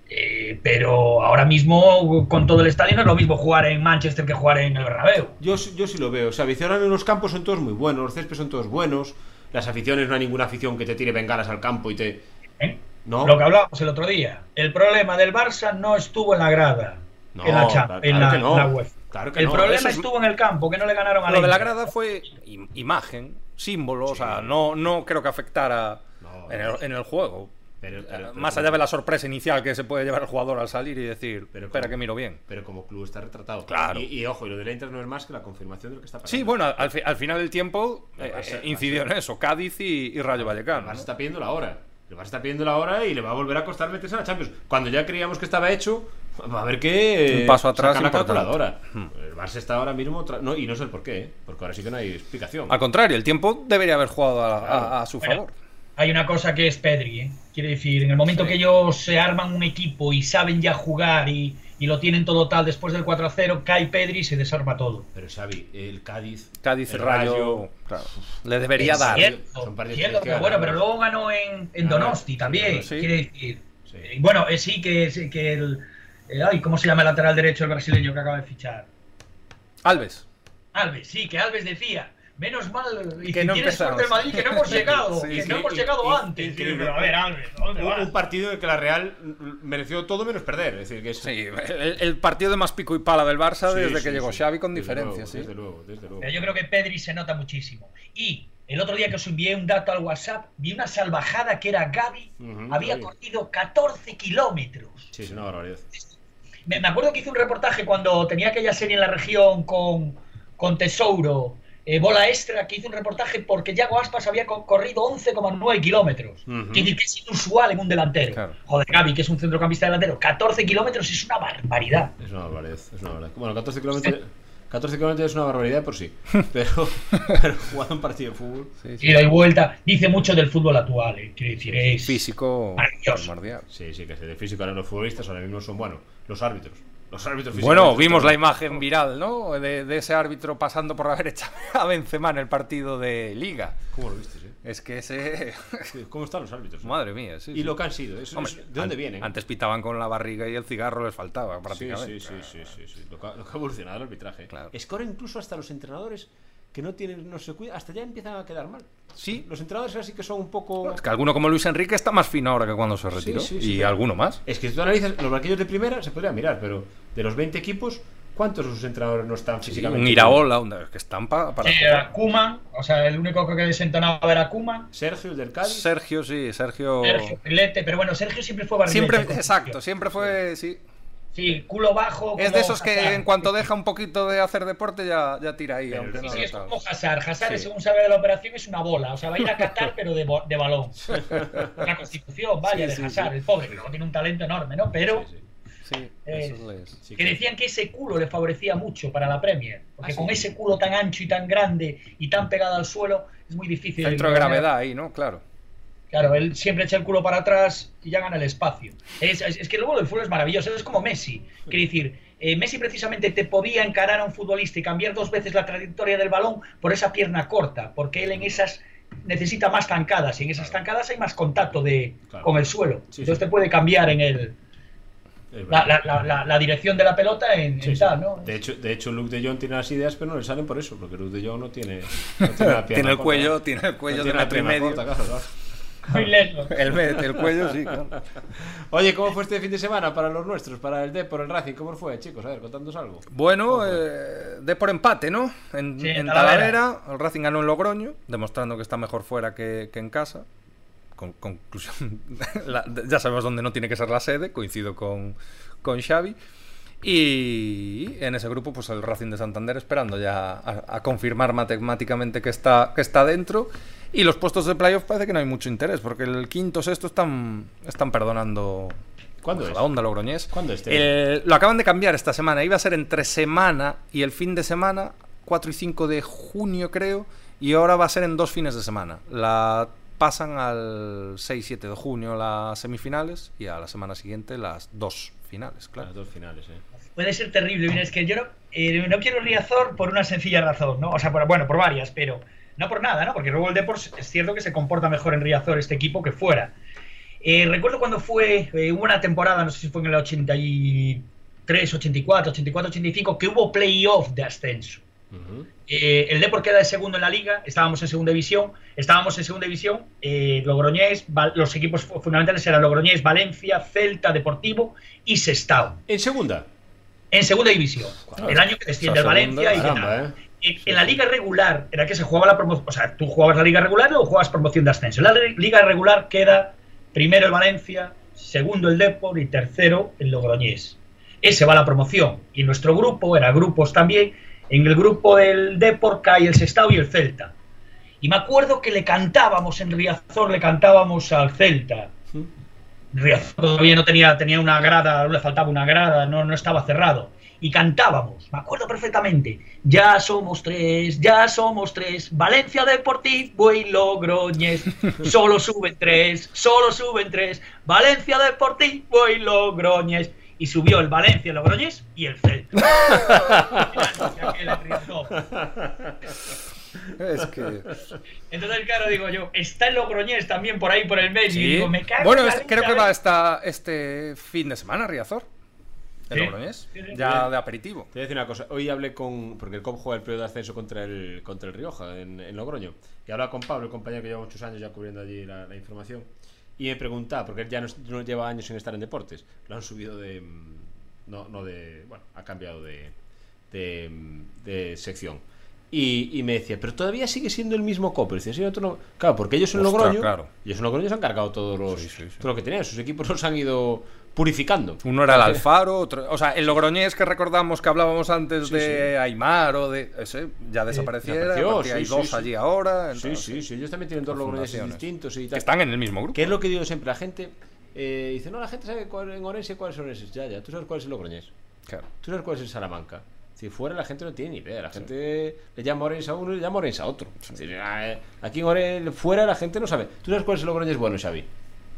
Eh, pero ahora mismo, con todo el estadio, no es lo mismo jugar en Manchester que jugar en el Bernabéu. Yo, sí- yo sí lo veo. O sea, aficionados en los campos son todos muy buenos, los céspedes son todos buenos. Las aficiones, no hay ninguna afición que te tire bengalas al campo y te. ¿eh? No. Lo que hablábamos el otro día. El problema del Barça no estuvo en la grada. No, en la, claro- en la- que no. la. Claro que el no. problema es- estuvo en el campo, que no le ganaron a Lo de la grada fue im- imagen, símbolo, o sea, no, no creo que afectara No. en, el, en el juego. Pero- pero- pero- Más allá de la sorpresa inicial que se puede llevar el jugador al salir y decir, Pero espera como- que miro bien. Pero como club está retratado. Claro. Y, y, ojo, y lo del Eintracht no es más que la confirmación de lo que está pasando. Sí, bueno, al, fi- al final del tiempo eh, eh, incidió en eso, Cádiz y, y Rayo El Vallecano. ¿no? está pidiendo la hora. El Barça está pidiendo la hora y le va a volver a costar meterse en la Champions. Cuando ya creíamos que estaba hecho, a ver que. Un paso atrás saca la calculadora. Hmm. El Barça está ahora mismo. tra- No, y no sé el por qué, ¿eh? porque ahora sí que no hay explicación. Al contrario, el tiempo debería haber jugado a, a- Claro. a su Bueno, favor. Hay una cosa que es Pedri, ¿eh? Quiere decir, en el momento Sí. que ellos se arman un equipo y saben ya jugar y, y lo tienen todo tal después del 4-0, cae Pedri y se desarma todo. Pero Xavi, el Cádiz. Cádiz el Rayo, claro, le debería Es dar. cierto, cierto, que pero ganar, bueno, ¿no? pero luego ganó en, Donosti también. sí. Quiere decir. Sí. bueno, eh, sí que, sí que el. Eh, ay, ¿cómo se llama el lateral derecho el brasileño que acaba de fichar? Alves. Alves, sí, que Alves decía. Menos mal, y Que que no tienes empezamos. Madrid que no hemos llegado, Sí, que sí, no hemos llegado antes. Pero, a ver, Alves, ¿a ¿dónde Un, vas? un partido en el que la Real mereció todo menos perder. Es decir, que es. Sí, el, el partido de más pico y pala del Barça Sí, desde sí, que llegó sí. Xavi con Desde diferencia, luego, sí. Desde luego, desde luego. Pero yo creo que Pedri se nota muchísimo. Y el otro día que os envié un dato al WhatsApp, vi una salvajada que era Gaby, había corrido 14 kilómetros. Sí, es una barbaridad. Me, me acuerdo que hice un reportaje cuando tenía aquella serie en la región con, con Tesouro, eh, Bola Extra, que hice un reportaje porque Yago Aspas había co- corrido 11,9 kilómetros. Quiere decir que es inusual en un delantero. Claro. Joder, Gaby, que es un centrocampista delantero, 14 kilómetros es una barbaridad. Es una barbaridad, es una barbaridad. Bueno, 14 kilómetros, 14 kilómetros es una barbaridad por sí. Pero, pero jugando un partido de fútbol. Sí, sí. Ida y vuelta, dice mucho del fútbol actual. eh, Quiere decir, es Físico Maravilloso. Sí, sí, que de físico ahora los futbolistas ahora mismo son, bueno, los árbitros. Los árbitros Bueno, vimos están- la imagen viral, ¿no? De, de ese árbitro pasando por haber echado a Benzema en el partido de Liga. ¿Cómo lo viste? Es que ese... ¿Cómo están los árbitros? Madre mía, sí. Y sí. lo que han sido. Hombre, es- ¿De dónde an- vienen? Antes pitaban con la barriga y el cigarro les faltaba prácticamente. sí, sí, sí, sí, sí. Lo, que ha, evolucionado el arbitraje. Claro. Es que ahora incluso hasta los entrenadores que no tienen, no se cuidan, hasta ya empiezan a quedar mal. Sí. Los entrenadores ahora sí que son un poco. Es que alguno como Luis Enrique está más fino ahora que cuando se retiró. sí, sí, y alguno más. Es que si tú analizas los banquillos de primera, se podría mirar, pero de los 20 equipos, ¿cuántos de sus entrenadores no están físicamente? un Iraola, un- que están pa- para Sí, o sea, el único que desentonaba era Kuman. Sergio, el del Cádiz. Sergio, sí, Sergio. Sergio Pilete, pero bueno, Sergio siempre fue barrilete. Siempre, exacto, siempre fue, sí. Sí, culo bajo. Es de esos que en cuanto deja un poquito de hacer deporte ya, ya tira ahí. Pero sí, no Sí, es como Hazard. Hazard, Sí. según sabe de la operación, es una bola. O sea, va a ir a Qatar, pero de, bo- de balón. La constitución, vaya, Sí, de Hazard, sí. el pobre, que luego tiene un talento enorme, ¿no? Pero Sí, sí. Sí, Eh, eso es. Sí, que decían que ese culo le favorecía mucho para la Premier. Porque Ah, con sí. ese culo tan ancho y tan grande y tan pegado al suelo, es muy difícil. Centro de gravedad ahí, ¿no? Claro. Claro, él siempre echa el culo para atrás y ya gana el espacio. Es, es- es que luego el fútbol es maravilloso, es como Messi. Quiere decir, eh, Messi precisamente te podía encarar a un futbolista y cambiar dos veces la trayectoria del balón por esa pierna corta, porque él en esas necesita más zancadas y en esas zancadas hay más contacto de, Claro. con el suelo. Sí, Entonces sí. te puede cambiar en el... La, la- la- la- la dirección de la pelota en, Sí, en sí. tal, ¿no? De hecho, de hecho, Luke de Jong tiene las ideas, pero no le salen por eso, porque Luke de Jong no tiene. no tiene, la Tiene el corta. cuello, tiene el cuello No de tiene la metro y medio. corta, claro, claro. Muy lento. El, el cuello, sí, claro. Oye, ¿cómo fue este fin de semana para los nuestros, para el D, por el Racing? ¿Cómo fue, chicos? A ver, contándonos algo. Bueno, eh, de por empate, ¿no? En, Sí, en. Talavera, el Racing ganó en Logroño, demostrando que está mejor fuera que, que en casa. Con, conclusión, la- ya sabemos dónde no tiene que ser la sede, coincido con, con Xavi. Y en ese grupo, pues el Racing de Santander esperando ya a, a confirmar matemáticamente que está, que está dentro. Y los puestos de playoff parece que no hay mucho interés, porque el quinto, sexto están, están perdonando ¿Cuándo pues, es? la onda logroñés. ¿Cuándo es, Teo? El- lo acaban de cambiar esta semana. Iba a ser entre semana y el fin de semana, 4 y 5 de junio creo, y ahora va a ser en dos fines de semana. La pasan al 6 y 7 de junio las semifinales y a la semana siguiente las dos finales, claro. Las dos finales, eh. Puede ser terrible. Mira, es que yo no, eh, no quiero Riazor por una sencilla razón, ¿no? O sea, por- bueno, por varias, pero no por nada, ¿no? Porque luego el Depor es cierto que se comporta mejor en Riazor este equipo que fuera. Eh, recuerdo cuando fue, eh, hubo una temporada, no sé si fue en el 83, 84, 84, 85, que hubo playoff de ascenso. Ujú. Eh, el Depor queda de segundo en la liga, estábamos en segunda división, estábamos en segunda división, eh, Logroñés, los equipos fu- fundamentales eran Logroñés, Valencia, Celta, Deportivo y Sestao. En segunda. En segunda división. Claro. el año que desciende el Valencia y tal. ¿eh? En, en la liga regular era que se jugaba la promoción. O sea, tú jugabas la liga regular o jugabas promoción de ascenso. En la liga regular queda primero el Valencia, segundo el Depor y tercero el Logroñés. Ese va a la promoción. Y nuestro grupo, era grupos también, en el grupo del Depor cae el Sestao y el Celta. Y me acuerdo que le cantábamos en Riazor, le cantábamos al Celta. Riazor todavía no tenía, tenía una grada, le faltaba una grada, no, no estaba cerrado. Y cantábamos, me acuerdo perfectamente, ya somos tres, ya somos tres, Valencia Deportivo y Logroñés, solo suben tres, solo suben tres, Valencia Deportivo y Logroñés. Y subió el Valencia, el Logroñés y el Celta. Es que. Entonces, claro, digo yo, está el Logroñés también por ahí por el medio. y Sí. digo, me cago Bueno, este- creo que va esta, este fin de semana, Riazor. El Sí. Logroñés. Sí. Ya de aperitivo. Te voy a decir una cosa. Hoy hablé con. Porque el COP juega el periodo de ascenso contra el, contra el Rioja en, en Logroño. Y hablaba con Pablo, el compañero que lleva muchos años ya cubriendo allí la, la información. Y me preguntaba, porque él ya no, no lleva años sin estar en deportes. Lo han subido de. mm, No, no de. Bueno, ha cambiado de. de, mm, de sección. Y, y me decía, pero todavía sigue siendo el mismo COP. Decía, "Sí, otro no". Claro, porque ellos en Logroño. claro. Ellos en Logroño se han cargado todos los, Sí, sí, sí. todo lo que tenían. Sus equipos los han ido purificando. Uno era el Alfaro, otro. O sea, el Logroñés que recordamos que hablábamos antes Sí, de sí. Aymar o de. Ese ya desapareciera. aparte hay sí, dos sí, sí. allí ahora. Sí, entonces, sí, sí, ellos también tienen dos logroñeses distintos y que están en el mismo grupo. Que es lo que digo siempre, la gente eh, dice, no, la gente sabe cuál, en Orense cuáles son esos. Ya, ya, tú sabes cuál es el logroñés. Claro. Tú sabes cuál es el Salamanca. Si fuera la gente no tiene ni idea, la gente le llama Orense a uno y le llama Orense a otro. Decir, ah, aquí en Orense, fuera la gente no sabe. ¿Tú sabes cuál es el logroñés bueno, Xavi?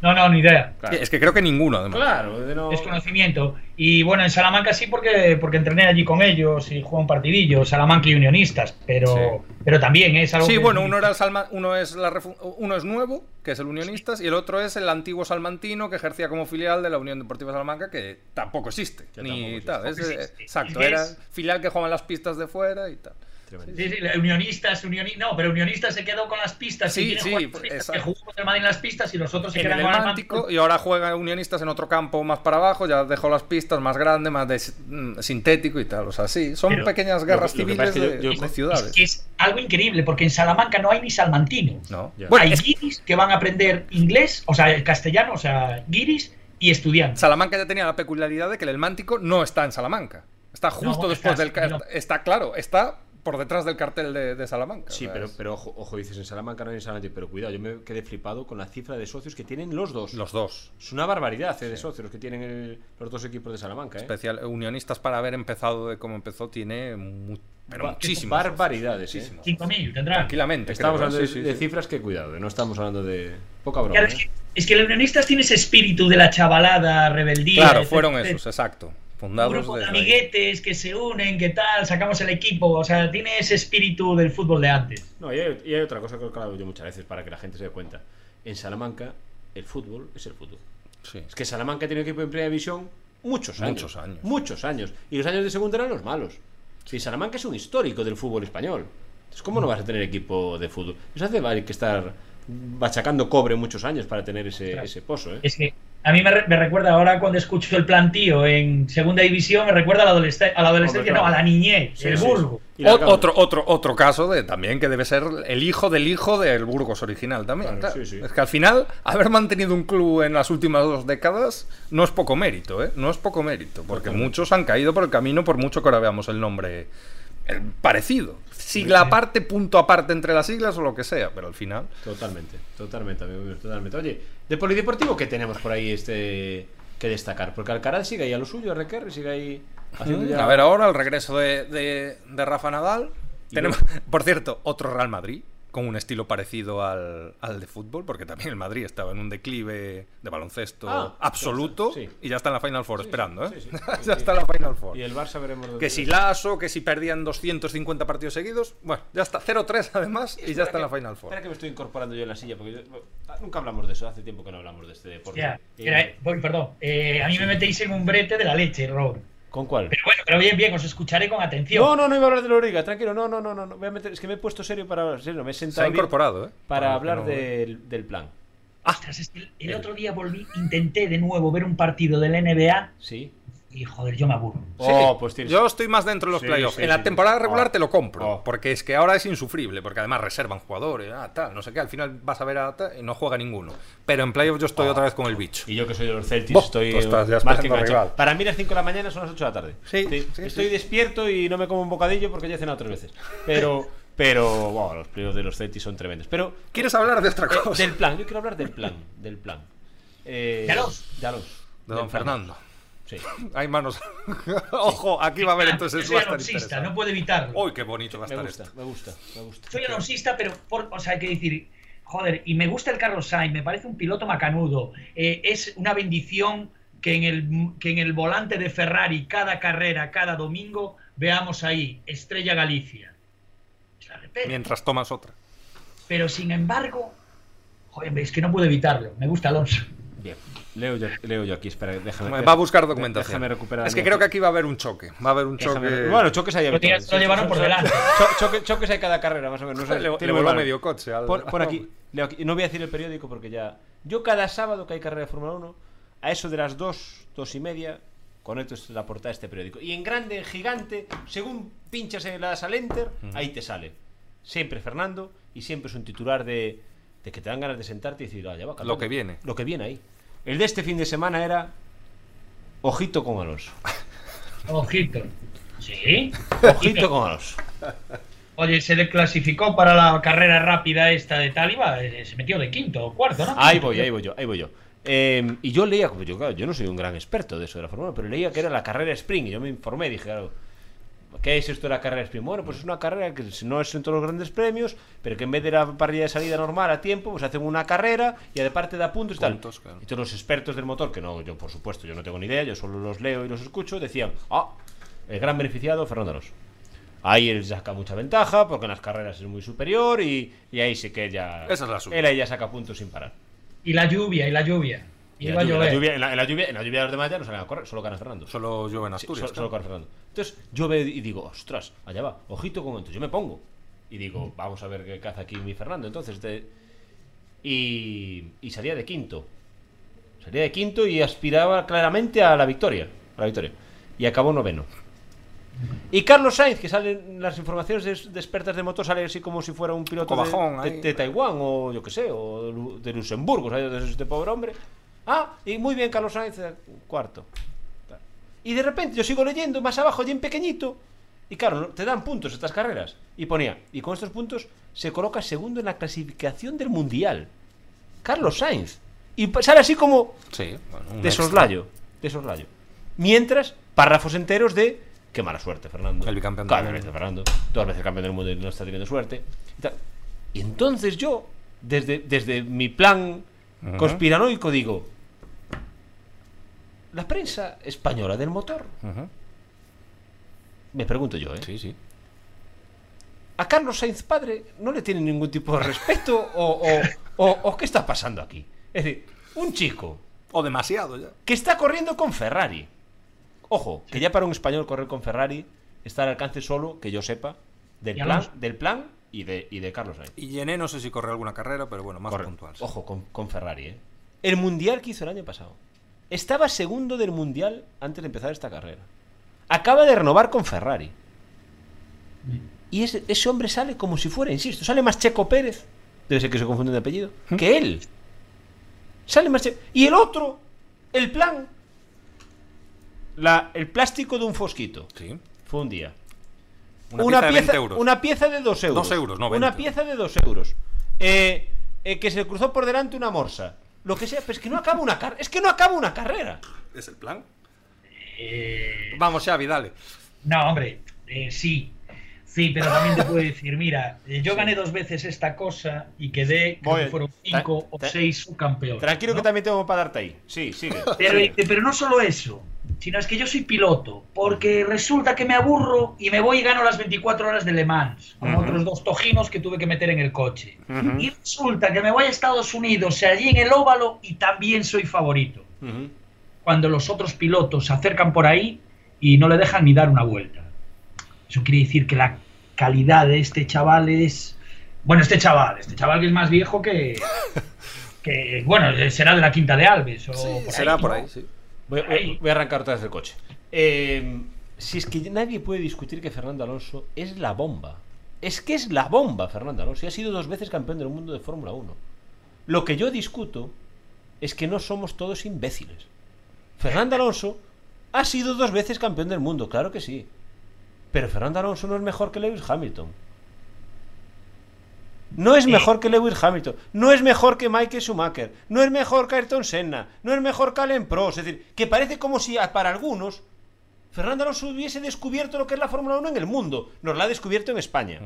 No, no, ni idea. Claro, Es que creo que ninguno, además. claro de no... Desconocimiento. Y bueno, en Salamanca sí porque, porque entrené allí con ellos y jugué un partidillo, Salamanca y Unionistas, pero, pero también es algo Sí, que- bueno, uno era el Salma- uno es la refu- uno es nuevo, que es el Unionistas, y el otro es el antiguo salmantino que ejercía como filial de la Unión Deportiva Salamanca, que tampoco existe. Que ni tampoco existe. tal. Es, Tampoco eh, existe. exacto, Es- era filial que jugaba en las pistas de fuera y tal. Tremendo. Sí, sí, unionistas, unioni- no, pero Unionistas se quedó con las pistas. Sí, sí, exacto. que jugó el Madrid en las pistas y los otros se En quedan el con el Mántico, y ahora juega Unionistas en otro campo más para abajo, ya dejó las pistas más grande, más de, mm, sintético y tal. O sea, sí, son Pero pequeñas guerras lo civiles es que de, yo- yo- de Es ciudades. que es algo increíble porque en Salamanca no hay ni salmantinos. ¿no? Bueno, hay es- guiris que van a aprender inglés, o sea, el castellano, o sea, guiris y estudiantes. Salamanca ya tenía la peculiaridad de que el Mántico no está en Salamanca. Está justo No, después del... no. Está claro, está por detrás del cartel de, de Salamanca. Sí, pero, es- pero ojo, ojo, dices en Salamanca, no hay en Salamanca, pero cuidado, yo me quedé flipado con la cifra de socios que tienen los dos. Los dos. Es una barbaridad eh, de socios los que tienen el- los dos equipos de Salamanca, ¿eh? Especial, Unionistas para haber empezado de como empezó tiene mu- pero Ba- muchísimos. barbaridades, ¿eh? Muchísimos. 5.000 tendrán. Tranquilamente. Estamos creo, hablando sí, de, sí, de sí. cifras que cuidado, eh, no estamos hablando de poca broma. Claro, es, ¿eh? que, es que el unionistas tiene ese espíritu de la chavalada, rebeldía. Claro, etcétera, fueron etcétera. esos, exacto. Un grupo de ahí. amiguetes que se unen, que tal, sacamos el equipo. O sea, tiene ese espíritu del fútbol de antes. No, y hay, y hay otra cosa que he hablado yo muchas veces para que la gente se dé cuenta. En Salamanca, el fútbol es el fútbol. Sí. Es que Salamanca tiene equipo en primera división muchos años. Muchos años. Muchos años. Y los años de segunda eran los malos. Si Salamanca es un histórico del fútbol español. Entonces, ¿cómo no vas a tener equipo de fútbol? Eso hace que estar bachacando cobre muchos años para tener ese, Claro. ese pozo, ¿eh? Es que a mí me, re- me recuerda ahora cuando escucho el plantío en segunda división, me recuerda a la, adolescencia, a la adolescencia, Hombre, claro. no, a la niñez, Sí, el sí, Burgo. sí. Y la O- acabo- otro, otro, otro caso de también que debe ser el hijo del hijo del Burgos original también. Claro, claro. sí, sí. Es que al final, haber mantenido un club en las últimas dos décadas no es poco mérito, ¿eh? No es poco mérito, porque muchos han caído por el camino por mucho que ahora veamos el nombre el parecido. Sigla aparte, punto aparte entre las siglas o lo que sea, pero al final... Totalmente, totalmente, amigo mío, totalmente. Oye, de polideportivo, ¿qué tenemos por ahí este que destacar? Porque Alcaraz sigue ahí a lo suyo, RQR sigue ahí haciendo ya... A ver, ahora el regreso de, de- de Rafa Nadal. Tenemos, por cierto, otro Real Madrid con un estilo parecido al, al de fútbol, porque también el Madrid estaba en un declive de baloncesto Ah, absoluto sí. y ya está en la Final Four Sí, esperando, ¿eh? sí, sí. ya está en la Final Four. Y el Barça veremos... dónde- Que si Lasso, que si perdían 250 partidos seguidos, bueno, ya está 0-3 además y ya está en la Final Four. Espera que me estoy incorporando yo en la silla, porque yo- nunca hablamos de eso, hace tiempo que no hablamos de este deporte. Ya, mira, eh, voy, perdón. Eh, a mí me metéis en un brete de la leche, Robert. ¿Con cuál? Pero bueno, pero bien, bien, os escucharé con atención. No, no, no iba a hablar de la Origa, tranquilo, no, no, no, no, no, voy a meter, es que me he puesto serio para, serio, me he Se ha sentado bien incorporado, ¿eh? para hablar no- del, del plan. Ostras, es que el, el otro día volví, intenté de nuevo ver un partido del NBA Sí. Y joder, yo me aburro. Oh, Sí, pues tienes- Yo estoy más dentro de los Sí, playoffs. sí, en la sí, temporada sí. regular Oh. te lo compro. Oh. Porque es que ahora es insufrible. Porque además reservan jugadores. Ah, tal, no sé qué. Al final vas a ver a tal y no juega ninguno. Pero en playoffs yo estoy otra vez con el bicho. Y yo que soy de los Celtics estoy tú estás ya más que rival. Para mí las 5 de la mañana son las 8 de la tarde. Sí, sí, Estoy sí. despierto y no me como un bocadillo porque ya he cenado tres veces. Pero, pero, bueno, los playoffs de los Celtics son tremendos. Pero, ¿Quieres hablar de otra eh, cosa? del plan, yo quiero hablar del plan, del plan. Eh, De de. De Del don plan. Sí. Hay manos. Ojo, aquí va a haber entonces soy interesante. no puedo evitarlo. Uy, qué bonito va a Me estar gusta, esto. me gusta, me gusta. Soy alonsista, pero, por- o sea, hay que decir, joder, y me gusta el Carlos Sainz, me parece un piloto macanudo. Eh, es una bendición que en, el, que en el volante de Ferrari, cada carrera, cada domingo, veamos ahí, Estrella Galicia. Es la repete. Mientras tomas otra. Pero sin embargo, joder, es que no puedo evitarlo. Me gusta Alonso. Bien, leo yo, leo yo aquí, espera, déjame. Va a buscar documentación. Déjame recuperar. Es que creo que aquí va a haber un choque. Va a haber un déjame- choque. Bueno, choques hay Lo, tienes- lo llevaron por delante. Cho- choque- choques hay cada carrera, más o menos. No sé, Le- le voló medio coche al- pon aquí, leo aquí. No voy a decir el periódico porque ya. Yo cada sábado que hay carrera de Fórmula 1, a eso de las 2, 2 y media, conecto esto- la portada de este periódico. Y en grande, en gigante, según pinchas en las al enter, ahí te sale. Siempre Fernando y siempre es un titular de, de que te dan ganas de sentarte y decir, ah, ya va, calmado". Lo que viene. Lo que viene ahí. El de este fin de semana era. Ojito con Alonso. Ojito. ¿Sí? Ojito con Alonso. Oye, se le clasificó para la carrera rápida esta de Taliba. eh, Se metió de quinto o cuarto, ¿no? Ahí voy, ahí voy yo, ahí voy yo. Eh, y yo leía, yo, claro, yo no soy un gran experto de eso de la Fórmula 1, pero leía que era la carrera sprint. Y yo me informé, dije, claro, ¿qué es esto de la carrera sprint? Bueno, pues es una carrera que no es en todos los grandes premios, pero que en vez de la parrilla de salida normal a tiempo, pues hacen una carrera y aparte da puntos y tal. Puntos, claro. Y todos los expertos del motor, que no, yo por supuesto, yo no tengo ni idea, yo solo los leo y los escucho, decían, ah, el gran beneficiado, Fernando Alonso. Ahí él saca mucha ventaja porque en las carreras es muy superior y, y ahí sí que ya. Esa es la suya. Él ahí ya saca puntos sin parar. Y la lluvia, y la lluvia. Y Iba la a lluvia, la llover. lluvia- en, la, en la lluvia, en la lluvia de los demás ya no salen a correr, solo gana Fernando. Solo llueve en Sí, Asturias. solo, solo claro. corre Fernando. Entonces yo veo y digo, ostras, allá va, ojito con esto. Yo me pongo y digo, vamos a ver qué caza aquí mi Fernando. Entonces, de- y, y salía de quinto. Salía de quinto y aspiraba claramente a la victoria. A la victoria. Y acabó noveno. Y Carlos Sainz, que salen las informaciones de, de expertas de motor, sale así como si fuera un piloto de, Cobajón, de- de Taiwán o yo que sé, o de Lu- de Luxemburgo, ¿sabes? De este pobre hombre. Ah, y muy bien Carlos Sainz, eh, cuarto. Y de repente yo sigo leyendo más abajo, y en pequeñito. Y claro, te dan puntos estas carreras. Y ponía, y con estos puntos se coloca segundo en la clasificación del mundial. Carlos Sainz. Y sale así como Sí, bueno, de soslayo. De soslayo. Mientras, párrafos enteros de qué mala suerte, Fernando. El bicampeón Cada vez. Fernando. Dos veces campeón del mundo y no está teniendo suerte. Y, entonces yo, desde, desde mi plan conspiranoico, digo: La prensa española del motor, me pregunto yo, ¿eh? Sí, sí. ¿A Carlos Sainz padre no le tiene ningún tipo de respeto o, o- o- o qué está pasando aquí? Es decir, un chico O demasiado ya. que está corriendo con Ferrari, Ojo, que ya para un español correr con Ferrari está al alcance solo, que yo sepa, del plan, del plan y de, y de Carlos Sainz. Y Gené no sé si corre alguna carrera, pero bueno, más Corre. puntual. sí. Ojo, con, con Ferrari, ¿eh? El mundial que hizo el año pasado. Estaba segundo del mundial antes de empezar esta carrera. Acaba de renovar con Ferrari. Y ese, ese hombre sale como si fuera, insisto, sale más Checo Pérez, debe ser que se confunde de apellido, que él. Sale más Checo. Y el otro, el plan. La, el plástico de un fosquito. Sí. Fue un día. Una, Una, pieza de pieza, 20 euros. una pieza de 2 euros. Dos euros, no, Una 20. pieza de 2 euros. Eh, eh, que se cruzó por delante una morsa. Lo que sea, pero es que no acaba una carrera. Es que no acaba una carrera. ¿Es el plan? Eh, Vamos, Xavi, dale. No, hombre, eh, sí. Sí, pero también te puedo decir, mira, eh, yo gané dos veces esta cosa y quedé, creo que fueron cinco o seis subcampeones. Tranquilo ¿no? que también tengo para darte ahí. Sí, sigue. Pero, sigue. pero no solo eso, sino es que yo soy piloto, porque resulta que me aburro y me voy y gano las 24 horas de Le Mans, con otros dos tojinos que tuve que meter en el coche. Y resulta que me voy a Estados Unidos, allí en el óvalo, y también soy favorito. Cuando los otros pilotos se acercan por ahí y no le dejan ni dar una vuelta. Eso quiere decir que la calidad de este chaval es... Bueno, este chaval, este chaval que es más viejo que... que bueno, será de la quinta de Alves. O por será ahí, por ¿no? ahí, sí. Voy, voy- voy a arrancar otra vez el coche. Eh, si es que nadie puede discutir que Fernando Alonso es la bomba. Es que es la bomba, Fernando Alonso. Y ha sido dos veces campeón del mundo de Fórmula 1. Lo que yo discuto es que no somos todos imbéciles. Fernando Alonso ha sido dos veces campeón del mundo, claro que sí. Pero Fernando Alonso no es mejor que Lewis Hamilton. No es Sí. mejor que Lewis Hamilton, no es mejor que Michael Schumacher, no es mejor que Ayrton Senna, no es mejor que Alain Prost. Es decir, que parece como si para algunos Fernando Alonso hubiese descubierto lo que es la Fórmula 1 en el mundo. Nos la ha descubierto en España.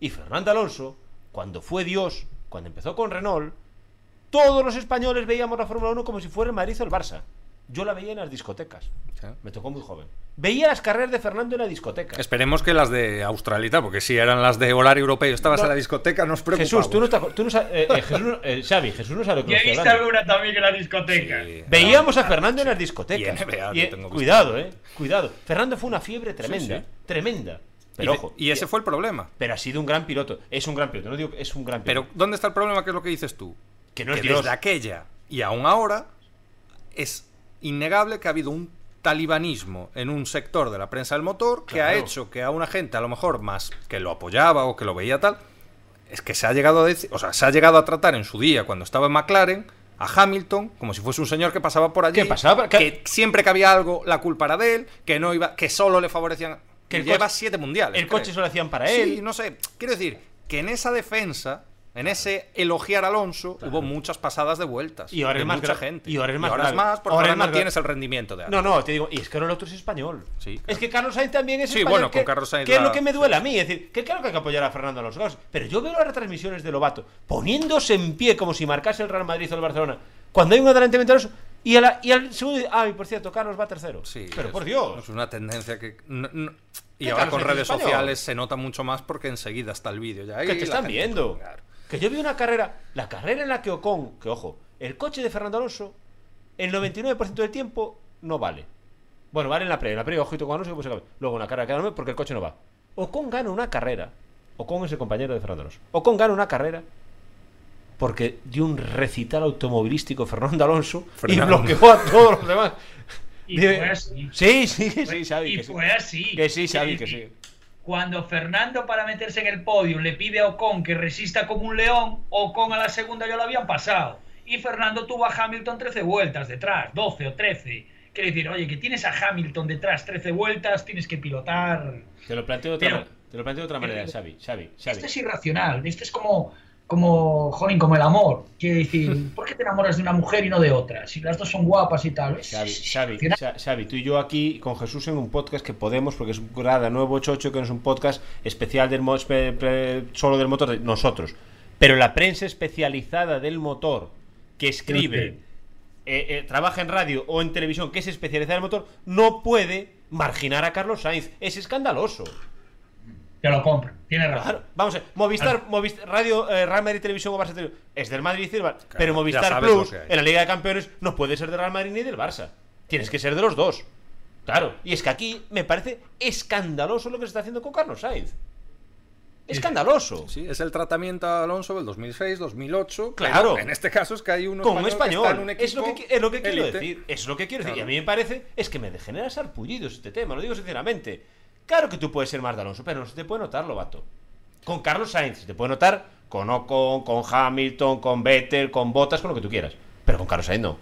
Y Fernando Alonso, cuando fue Dios, cuando empezó con Renault, todos los españoles veíamos la Fórmula 1 como si fuera el Madrid o el Barça. Yo la veía en las discotecas. Sí. Me tocó muy joven. Veía las carreras de Fernando en la discoteca. Esperemos que las de Australita, porque si eran las de horario europeo, estabas No. en la discoteca, nos preocupamos. Jesús, tú no, te tú no sabes. eh, eh, Jesús, no- eh, Xavi, Jesús no sabe lo que Yo he visto alguna también en la discoteca. Sí. Veíamos a Fernando en las discotecas. Y NBA, Y, yo tengo visto. cuidado, eh. Cuidado. Fernando fue una fiebre tremenda. sí. Tremenda. Pero y, ojo. y ese fue el problema. Pero ha sido un gran piloto. Es un gran piloto. No digo que es un gran Pero piloto. ¿dónde está el problema? Que es lo que dices tú. que no es que Dios. desde aquella y aún ahora es innegable que ha habido un talibanismo en un sector de la prensa del motor que ha hecho que a una gente a lo mejor más que lo apoyaba o que lo veía tal es que se ha llegado a decir, o sea, se ha llegado a tratar en su día cuando estaba en McLaren a Hamilton como si fuese un señor que pasaba por allí ¿Qué pasaba? ¿Qué- que siempre que había algo la culpa era de él que no iba que solo le favorecían Que el lleva coche- siete mundiales El coche creo. se lo hacían para Sí, él. no sé. Quiero decir que en esa defensa, en ese elogiar a Alonso, hubo muchas pasadas de vueltas. Y ahora de es más mucha gente. y ahora es más es grave. más, porque Ahora ahora, es más no tienes el rendimiento de No, antes. no, te digo, y es que ahora el otro es español. Sí, Es que Carlos Sainz también es Sí, español. bueno, con Carlos Sainz Que es lo que me duele a mí. Es decir, que claro que hay que apoyar a Fernando Alonso. Pero yo veo las retransmisiones de Lobato poniéndose en pie como si marcase el Real Madrid o el Barcelona. Cuando hay un adelantamiento de Alonso. Y, a la- y al segundo. Ay, por cierto, Carlos va tercero. Sí, pero es- por Dios. Es una tendencia que. no- no- y ¿Qué ahora Carlos con es redes sociales se nota mucho más porque enseguida está el vídeo ya. que y te están viendo. Claro. Que yo vi una carrera, la carrera en la que Ocon, que ojo, el coche de Fernando Alonso, el 99% del tiempo no vale. Bueno, vale en la pre, en la pre, ojito con Alonso, que pues. Luego una carrera que no porque el coche no va. Ocon gana una carrera. Ocon es el compañero de Fernando Alonso. Ocon gana una carrera porque dio un recital automovilístico Fernando Alonso Fernando. y bloqueó a todos los demás. Y fue así. Sí, sí, sí, Xavi, y que sí. fue así. Que sí, Xavi, que sí. Cuando Fernando para meterse en el podio le pide a Ocon que resista como un león, Ocon a la segunda ya lo habían pasado. Y Fernando tuvo a Hamilton 13 vueltas detrás, 12 o 13. Quiere decir, oye, que tienes a Hamilton detrás 13 vueltas, tienes que pilotar. Te lo planteo de otra, Pero- te lo planteo de otra manera, Xavi, Xavi, Xavi. Esto es irracional, esto es como, como, jolín, como el amor. Quiere decir, ¿por qué te enamoras de una mujer y no de otra? Si las dos son guapas y tal. Xavi, Xavi, Xavi, tú y yo aquí con Jesús en un podcast que podemos, porque es un grada nuevo chocho, que no es un podcast especial del solo del motor de nosotros. Pero la prensa especializada del motor que escribe, eh, eh, trabaja en radio o en televisión, que es especializada en el motor, no puede marginar a Carlos Sainz. Es escandaloso. Te lo compro, tienes razón. Claro, vamos a ver, Movistar, Movistar Radio, eh, Real Madrid Televisión o Barça Televisión es del Madrid y del Barça. pero Movistar Plus en la Liga de Campeones no puede ser del Real Madrid ni del Barça. Tienes que ser de los dos. Claro, y es que aquí me parece escandaloso lo que se está haciendo con Carlos Sainz. Escandaloso. Sí, es el tratamiento a Alonso del 2006, 2008. Claro. En este caso es que hay uno Como un español, que español. está en un es, lo que, es lo que quiero decir. Es lo que quiero decir. Y a Claro. mí me parece, es que me degenera sarpullidos este tema, lo digo sinceramente. Claro que tú puedes ser más de Alonso, pero no se te puede notar, vato. Con Carlos Sainz se te puede notar con Ocon, con Hamilton, con Vettel, con Bottas, con lo que tú quieras. Pero con Carlos Sainz no.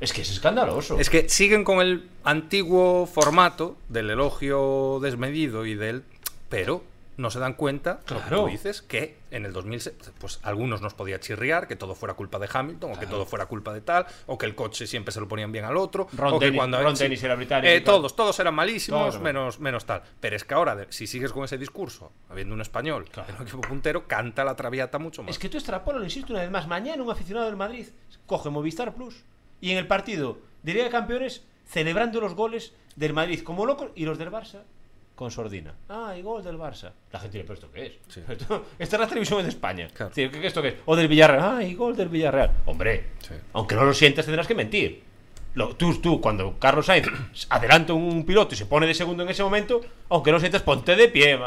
Es que es escandaloso. Es que siguen con el antiguo formato del elogio desmedido y del. Pero no se dan cuenta, lo que Claro. tú dices, que en el 2006, pues algunos nos podía chirriar, que todo fuera culpa de Hamilton, o que todo fuera culpa de tal, o que el coche siempre se lo ponían bien al otro, Ron o que Dennis- cuando Ron Dennis era británico Eh, todos, todos eran malísimos, Todos. menos, menos tal. Pero es que ahora, si sigues con ese discurso, habiendo un español Claro. en un equipo puntero, canta la traviata mucho más. Es que tú extrapolas, lo insisto una vez más. Mañana un aficionado del Madrid coge Movistar Plus y en el partido de Liga de Campeones celebrando los goles del Madrid como locos y los del Barça con sordina. Ah, y gol del Barça. La gente dice, ¿pero esto qué es? Sí. Esto- esta es la televisión de España. Claro. ¿qué, qué esto qué es? O del Villarreal. Ah, y gol del Villarreal. Hombre, Sí. aunque no lo sientas tendrás que mentir. Lo- tú, tú, cuando Carlos Sainz adelanta un piloto y se pone de segundo en ese momento, aunque no sientas, ponte de pie.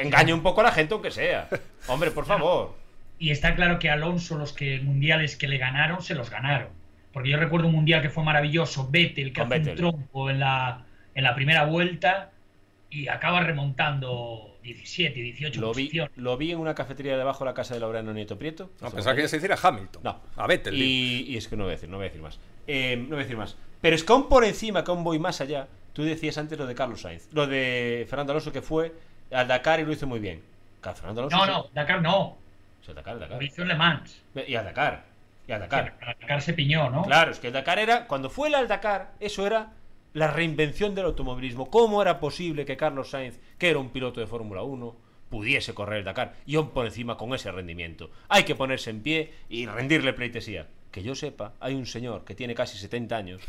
Engaña un poco a la gente, aunque sea. Hombre, por favor. Y está claro que Alonso, los que mundiales que le ganaron, se los ganaron. Porque yo recuerdo un mundial que fue maravilloso, Vettel, que Con hace Vettel. un trompo en la, en la primera vuelta y acaba remontando 17, 18 Lo vi, posiciones. lo vi en una cafetería debajo de la casa de Laureano Nieto Prieto. No, pensaba que se decir a Hamilton. No. A Vettel. digo. Y, y es que no voy a decir, no voy a decir más. Eh, no voy a decir más. Pero es que aún por encima, que aún voy más allá, tú decías antes lo de Carlos Sainz. Lo de Fernando Alonso que fue al Dakar y lo hizo muy bien. Claro, Fernando Alonso. No, no, Dakar no. se Dakar, el Dakar. Lo hizo en Le Mans. Y al Dakar. Y al Dakar. Que Dakar se piñó, ¿no? Claro, es que el Dakar era. Cuando fue el al Dakar, eso era la reinvención del automovilismo. ¿Cómo era posible que Carlos Sainz, que era un piloto de Fórmula 1, pudiese correr el Dakar? Y aún por encima con ese rendimiento. Hay que ponerse en pie y rendirle pleitesía. Que yo sepa, hay un señor que tiene casi 70 años.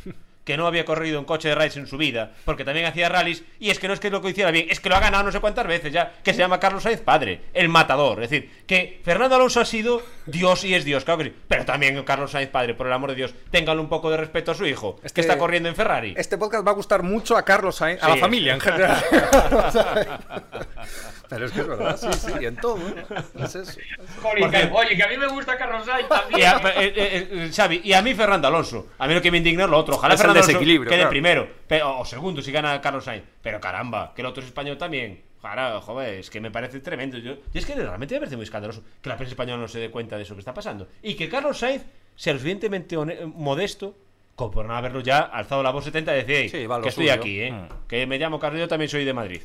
Que no había corrido en coche de rallies en su vida, porque también hacía rallies, y es que no es que lo que hiciera bien, es que lo ha ganado no sé cuántas veces ya, que se llama Carlos Sainz padre, el matador. Es decir, que Fernando Alonso ha sido Dios y es Dios, claro que sí. Pero también Carlos Sainz padre, por el amor de Dios, téngale un poco de respeto a su hijo, Es que que está corriendo en Ferrari. Este podcast va a gustar mucho a Carlos Sainz, a Sí. la familia en general. Pero es que es verdad, sí, sí, en todo. ¿eh? Es eso. Joder, Por que- cierto- oye, que a mí me gusta Carlos Sainz Y también. a, eh, eh, eh, Xavi, y a mí Fernando Alonso. A mí lo que me indigna es lo otro. Ojalá Es Fernando Alonso desequilibrio, quede claro. primero pero, o segundo si gana Carlos Sainz. Pero caramba, que el otro es español también. Ojalá, joder, es que me parece tremendo. Yo, y es que realmente me parece muy escandaloso que la prensa española no se dé cuenta de eso que está pasando. Y que Carlos Sainz sea lo suficientemente modesto como por no haberlo ya alzado la voz 70 y decir, "Ey, Sí, que estoy suyo". aquí, ¿eh? Mm. Que me llamo Carlos, yo también soy de Madrid.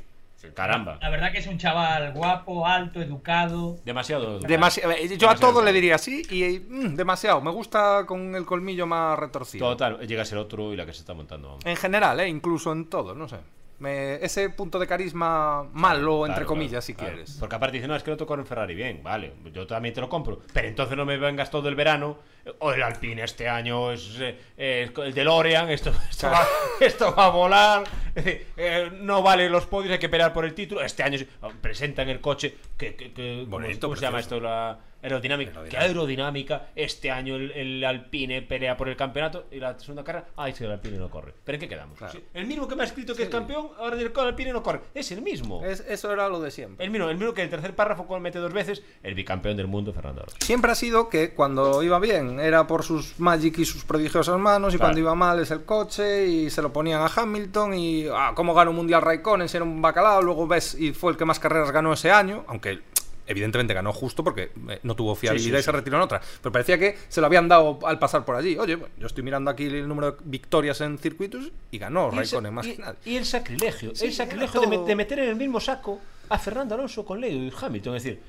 Caramba. La verdad que es un chaval guapo, alto, educado. Demasiado. Demasi- eh, yo a todo le diría así y mm, demasiado. Me gusta con el colmillo más retorcido. Total, llega a ser otro y la que se está montando. vamos. En general, ¿eh? incluso en todo, no sé. Me- ese punto de carisma malo, entre Claro, comillas, claro, si claro. quieres. Porque aparte dice, no, es que no toco en Ferrari. Bien, vale, yo también te lo compro. Pero entonces no me vengas todo el verano. O el Alpine este año es eh, eh, el DeLorean. Esto, esto, va, esto va a volar. eh, no vale los podios, hay que pelear por el título. Este año oh, presentan el coche. Que, que, que- ¿cómo- Bonito, ¿Cómo se llama esto? La aerodinámica. Aerodinámica. Que aerodinámica. Este año el, el Alpine pelea por el campeonato. Y la segunda carrera, ay, sí, el Alpine no corre. ¿Pero en qué quedamos? Claro. Sí, el mismo que me ha escrito que es campeón, ahora el Alpine no corre. Es el mismo. Es- eso era lo de siempre. El mismo, el mismo que el tercer párrafo mete dos veces, el bicampeón del mundo, Fernando. Siempre ha sido que cuando iba bien era por sus Magic y sus prodigiosas manos, y Claro. cuando iba mal es el coche, y se lo ponían a Hamilton, y ah, cómo ganó un Mundial Raikkonen, si era un bacalao, luego ves, y fue el que más carreras ganó ese año, aunque evidentemente ganó justo porque eh, no tuvo fiabilidad Sí, sí, y se retiró en otra, pero parecía que se lo habían dado al pasar por allí. Oye, bueno, yo estoy mirando aquí el número de victorias en circuitos y ganó Raikkonen más y- que nadie. y el sacrilegio, Sí, el sacrilegio de, todo- me- de meter en el mismo saco a Fernando Alonso con Lewis Hamilton. Es decir,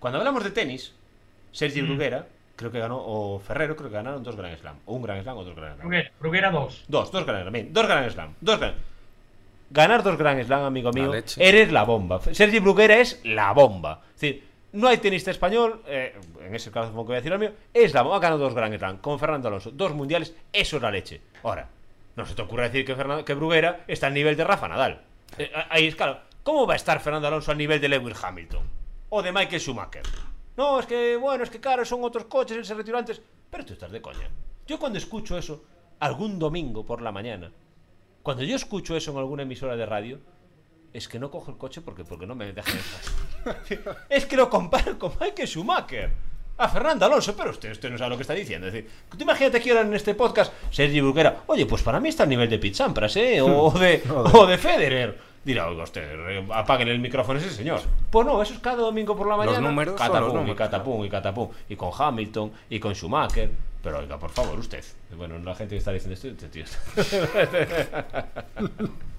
cuando hablamos de tenis, Sergi Bruguera, creo que ganó, o Ferrero, creo que ganaron dos Grand Slam. O un Grand Slam o dos Grand Slam. Bruguera, Bruguera 2. Dos, dos Grand Slam. bien, Dos Grand Slam. Dos Grand Ganar dos Grand Slam, amigo La mío, leche. eres la bomba. Sergi Bruguera es la bomba. Es decir, no hay tenista español, eh, en ese caso como que voy a decir el mío, es la bomba. Ha ganado dos Grand Slam con Fernando Alonso. Dos mundiales, eso es la leche. Ahora, no se te ocurre decir que, Fernando, que Bruguera está al nivel de Rafa Nadal. Eh, ahí es claro. ¿Cómo va a estar Fernando Alonso al nivel de Lewis Hamilton? O de Michael Schumacher. No, es que, bueno, es que claro, son otros coches, él se retiró antes. Pero tú estás de coña. Yo cuando escucho eso, algún domingo por la mañana, Cuando yo escucho eso en alguna emisora de radio, es que no cojo el coche porque, porque no me dejan entrar. es que lo comparo con Michael Schumacher. A Fernando Alonso, pero usted, usted no sabe lo que está diciendo. Es decir, tú imagínate que ahora en este podcast Sergi Bruguera, oye, pues para mí está al nivel de Pete Sampras, ¿eh? O de, o de Federer. Dirá, oiga usted, eh, apaguen el micrófono ese señor. Pues no, eso es cada domingo por la Los mañana. números son catapum, los números, y catapum, y catapum. Y con Hamilton, y con Schumacher. Pero oiga, por favor, usted. Bueno, la gente que está diciendo esto, este tío.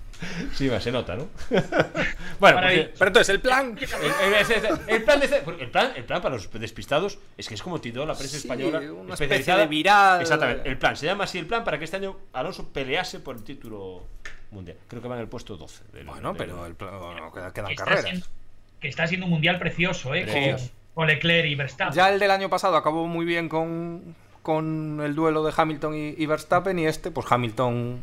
sí, va, se nota, ¿no? bueno, pues, Pero entonces, el plan. el, el- el- el plan de el plan, el plan para los despistados es que es como tituló la prensa Sí, española una especializada. especie de viral. Exactamente. El plan se llama así el plan para que este año Alonso pelease por el título mundial. Creo que va en el puesto 12. del- Bueno, del- pero el plan, bueno, quedan, que, está carreras. siendo, que está siendo un mundial precioso, ¿eh? Precioso. Con, con Leclerc y Verstappen. Ya el del año pasado acabó muy bien con, con el duelo de Hamilton y, y Verstappen y este, pues Hamilton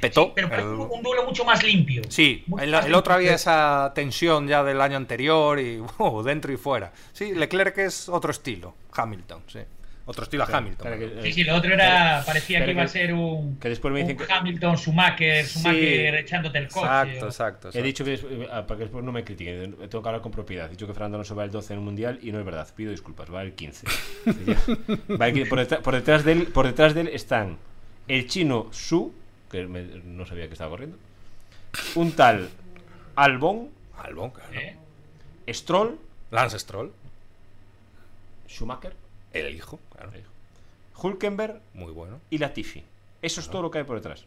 petó. Sí, pero parece El- un duelo mucho más limpio. Sí, el, más el otro había esa tensión ya del año anterior y uh, dentro y fuera. Sí, Leclerc es otro estilo, Hamilton, sí. Otro estilo a Hamilton. Que- Sí, sí, lo otro era. Parecía que iba a ser un. que después me dicen un que- Hamilton, Schumacher, Schumacher Sí, echándote el coche. Exacto, o- exacto. He dicho que des- ah, para que después no me critiquen, tengo que hablar con propiedad. He dicho que Fernando Alonso va el 12 en el mundial y no es verdad. Pido disculpas, va el 15. Ya. Va el 15. Por, detrás, por, detrás de él, por detrás de él están el chino Su, que me- no sabía que estaba corriendo, un tal Albon, Albon, claro. ¿Eh? Stroll, Lance Stroll, Schumacher, el hijo, claro. Hulkenberg Muy bueno. y Latifi. Eso es todo lo que hay por detrás.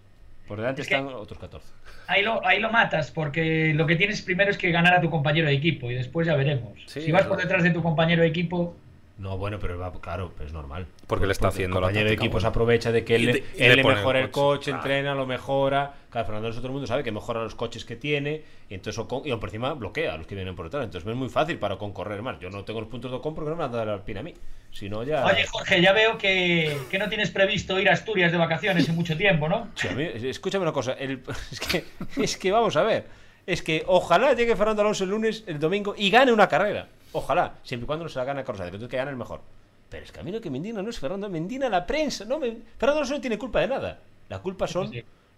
Por delante Es están otros 14. Ahí lo, ahí lo matas, porque lo que tienes primero es que ganar a tu compañero de equipo y después ya veremos. Sí, si vas por detrás de tu compañero de equipo, No, bueno, pero va, claro, es normal. Porque le está el haciendo la compañero de equipo se aprovecha de que él, le- de- y él le le pone el mejora el coche, entrena, lo mejora. Claro, Fernando Alonso todo el mundo sabe que mejora los coches que tiene y entonces Ocon- y por encima bloquea a los que vienen por detrás. Entonces es muy fácil para Ocon correr más. Yo no tengo los puntos de Ocon porque no me han dado la alpina a mí. Si no, ya. Oye, Jorge, ya veo que, que no tienes previsto ir a Asturias de vacaciones en mucho tiempo, ¿no? Sí, a mí- escúchame una cosa. el- es, que, es que vamos a ver. Es que ojalá llegue Fernando Alonso el lunes, el domingo y gane una carrera. Ojalá, siempre y cuando no se la gane a Carlos Sainz, entonces que gane el mejor. Pero es que a mí lo que me indigna no es Fernando, me indigna la prensa. No me, Fernando Alonso no tiene culpa de nada. La culpa son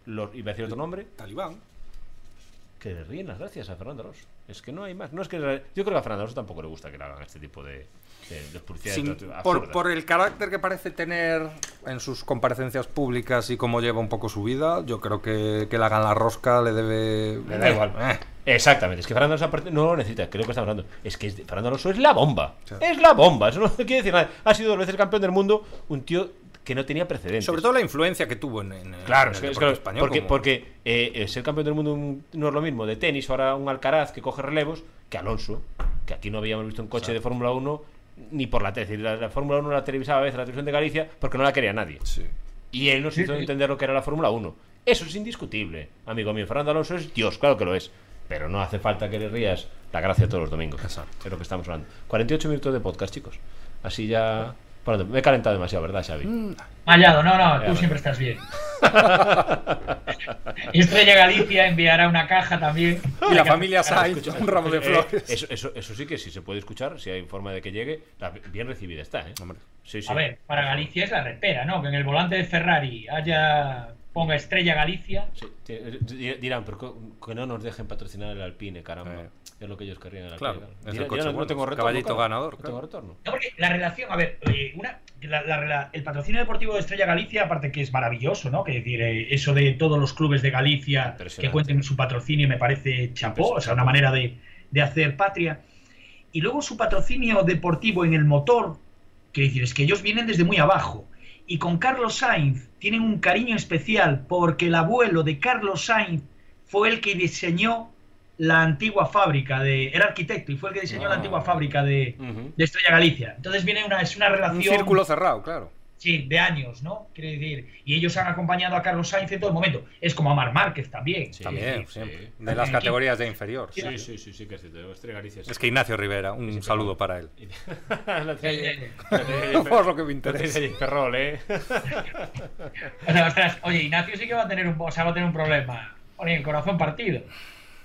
los. Iba a decir otro nombre. Talibán. Que le ríen las gracias a Fernando Alonso. Es que no hay más. No es que yo creo que a Fernando Alonso tampoco le gusta que le hagan este tipo de, Sin- por, por el carácter que parece tener en sus comparecencias públicas y cómo lleva un poco su vida, yo creo que, que la rosca le debe. Le da igual. Eh. Exactamente, es que Fernando Alonso no lo necesita, creo que estamos hablando. Es que es- Fernando Alonso es la bomba. Sí. Es la bomba, eso no quiere decir nada. Ha sido dos veces campeón del mundo, un tío que no tenía precedentes. Sobre todo la influencia que tuvo en, en- Claro, en el es que- español. porque, como- porque eh, eh, ser campeón del mundo un- no es lo mismo de tenis, ahora un Alcaraz que coge relevos, que Alonso, que aquí no habíamos visto un coche de Fórmula 1 ni por la tele. Es decir, La, la Fórmula 1 la televisaba a veces la televisión de Galicia porque no la quería nadie. Sí. Y él nos Sí, hizo sí. entender lo que era la Fórmula 1. Eso es indiscutible, amigo mío. Fernando Alonso es Dios, claro que lo es. Pero no hace falta que le rías la gracia todos los domingos. Exacto. Es lo que estamos hablando. 48 minutos de podcast, chicos. Así ya. Bueno, me he calentado demasiado, ¿verdad, Xavi? Mm, Mallado, no, no, tú siempre estás bien. Y Estrella Galicia enviará una caja también. Y la familia Sainz, un ramo de eh, flores. eso, eso, eso sí que sí se puede escuchar, si hay forma de que llegue. bien recibida está, ¿eh? Hombre. Sí, sí. A ver, para Galicia es la repera, ¿no? Que en el volante de Ferrari haya ponga Estrella Galicia. Sí, dirán, pero que no nos dejen patrocinar el Alpine, caramba. Eh. Es lo que ellos querrían. el Claro, Alpine, es el Dirán, coche dirán, no tengo retorno. caballito claro, ganador, No claro. tengo retorno. No, porque la relación, a ver, eh, una, la- la- la- el patrocinio deportivo de Estrella Galicia, aparte que es maravilloso, ¿no? Que decir, eh, eso de todos los clubes de Galicia que cuenten su patrocinio me parece chapó, o sea, una manera de, de hacer patria. Y luego su patrocinio deportivo en el motor, que decir, es que ellos vienen desde muy abajo. Y con Carlos Sainz tienen un cariño especial porque el abuelo de Carlos Sainz fue el que diseñó la antigua fábrica de. Era arquitecto y fue el que diseñó la Ah. antigua fábrica de, de Estrella Galicia. Entonces viene una, es una Un relación círculo cerrado, claro. Sí, de años, ¿no? Quiere decir, y ellos han acompañado a Carlos Sainz en todo el momento. Es como a Mar Márquez también. Sí, También, sí. siempre. Sí. De las categorías de inferior. Sí, sí, sí, sí, que es Galicia sí. Es que Ignacio Rivera, un Sí, saludo para él. Sí, sí, sí. Por lo que me interesa. Ferrol, ¿eh? O sea, ostras, oye, Ignacio sí que va a tener un, o sea, va a tener un problema. Con el corazón partido.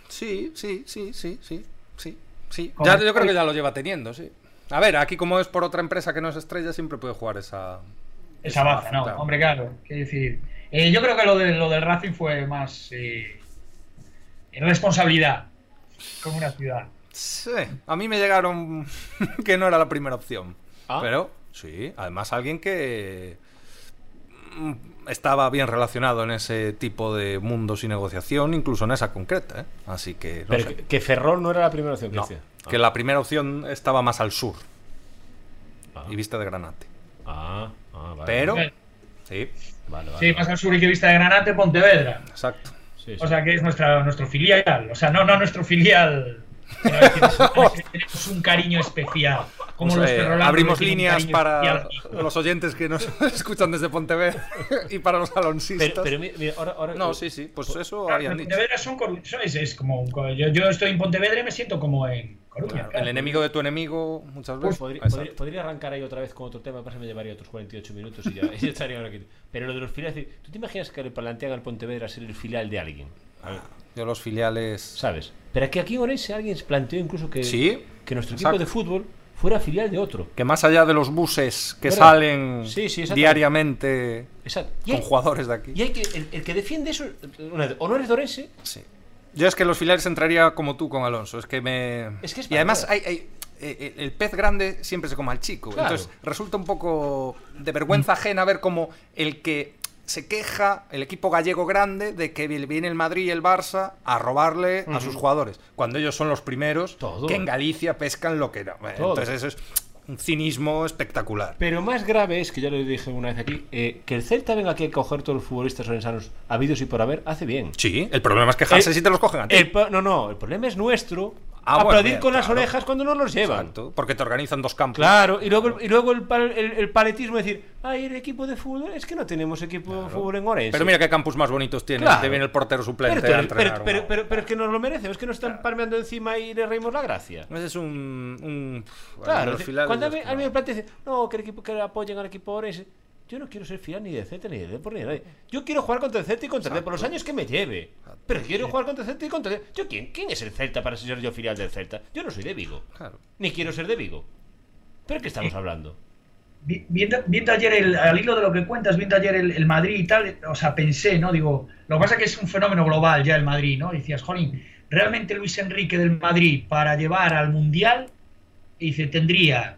Sí, sí, sí, sí, sí, sí, sí. Ya, yo creo que ya lo lleva teniendo, sí. A ver, aquí como es por otra empresa que no es estrella, siempre puede jugar esa, esa baza, no, claro. hombre, claro. Quiero decir, eh, yo creo que lo, de, lo del Racing fue más eh, responsabilidad con una ciudad. Sí, a mí me llegaron que no era la primera opción. Ah. Pero, sí, además alguien que mm, estaba bien relacionado en ese tipo de mundos y negociación, incluso en esa concreta, ¿eh? Así que, no Pero sé. que, que Ferrol no era la primera opción que No, que la primera opción estaba más al sur Ah. y vista de Granate. Ah, ah, vale. Pero, sí, Vale, vale. Sí, más al sur y que vista de Granate, Pontevedra. exacto. Sí, sí. O sea que es nuestra, nuestro filial. O sea, no, no nuestro filial. Decir, tenemos un cariño especial. Como Pues, los eh, abrimos líneas para especial. los oyentes que nos escuchan desde Pontevedra y para los alonsistas. Pero, pero mira, mira, ahora, ahora- no, sí, sí, pues eso Claro, habían dicho. Pontevedra son es, es como un yo, yo estoy en Pontevedra y me siento como en Coruña. Claro, claro. El enemigo de tu enemigo, muchas Pues veces. podría, Exacto. podría- podría arrancar ahí otra vez con otro tema, pasa me llevaría otros 48 minutos y ya, y ya estaría ahora aquí. Pero lo de los filiales, ¿tú te imaginas que le plantean al Pontevedra ser el filial de alguien? A ver, Yo los filiales. ¿Sabes? Pero que aquí en Orense alguien se planteó incluso que, Sí, que nuestro exacto. equipo de fútbol fuera filial de otro. Que más allá de los buses que salen Sí, sí, exactamente. diariamente Exacto. Con hay, jugadores de aquí. y hay que, el, el que defiende eso, o no eres de Orense, Sí. Yo es que los filiales entraría como tú con Alonso. Es que me. Es que es y además hay, hay- eh, el pez grande siempre se come al chico. Claro. Entonces resulta un poco de vergüenza ajena ver como el que se queja, el equipo gallego grande, de que viene el Madrid y el Barça a robarle a sus jugadores. Cuando ellos son los primeros Todo. que en Galicia pescan lo que no. Todo. Entonces eso es un cinismo espectacular. Pero más grave es, que ya lo dije una vez aquí, eh, que el Celta venga aquí a coger todos los futbolistas orensanos habidos y por haber, hace bien. Sí, el problema es quejarse El- si te los cogen a ti. El po- no, no, el problema es nuestro. Ah, aplaudir con las orejas cuando no los llevan. Exacto, porque te organizan dos campos. Claro, y luego, y luego el, pal- el, el paletismo de decir, ay, el equipo de fútbol, es que no tenemos equipo de fútbol en Orense. Pero mira qué campus más bonitos tienen. Claro. Te viene el portero suplente pero, a pero, entrenar, pero, es que nos lo merecemos, es que nos están palmeando encima y le reímos la gracia. Es un. un Claro, cuando a los mí, que a mí no. me plantea no, que el equipo que apoyen al equipo Orense. Yo no quiero ser fiel ni de Celta ni de Depor ni de nadie. Yo quiero jugar contra el Celta y contra el Depor los años que me lleve. Pero quiero jugar contra el Celta y contra el ¿Yo quién? ¿Quién es el Celta para ser yo filial del Celta? Yo no soy de Vigo. Claro. Ni quiero ser de Vigo. ¿Pero qué estamos hablando? Vi- Viendo, viendo ayer, el, al hilo de lo que cuentas, viendo ayer el, el Madrid y tal, o sea, pensé, ¿no? Digo, lo que pasa es que es un fenómeno global ya el Madrid, ¿no? Decías, jolín, realmente Luis Enrique del Madrid para llevar al Mundial, dice, tendría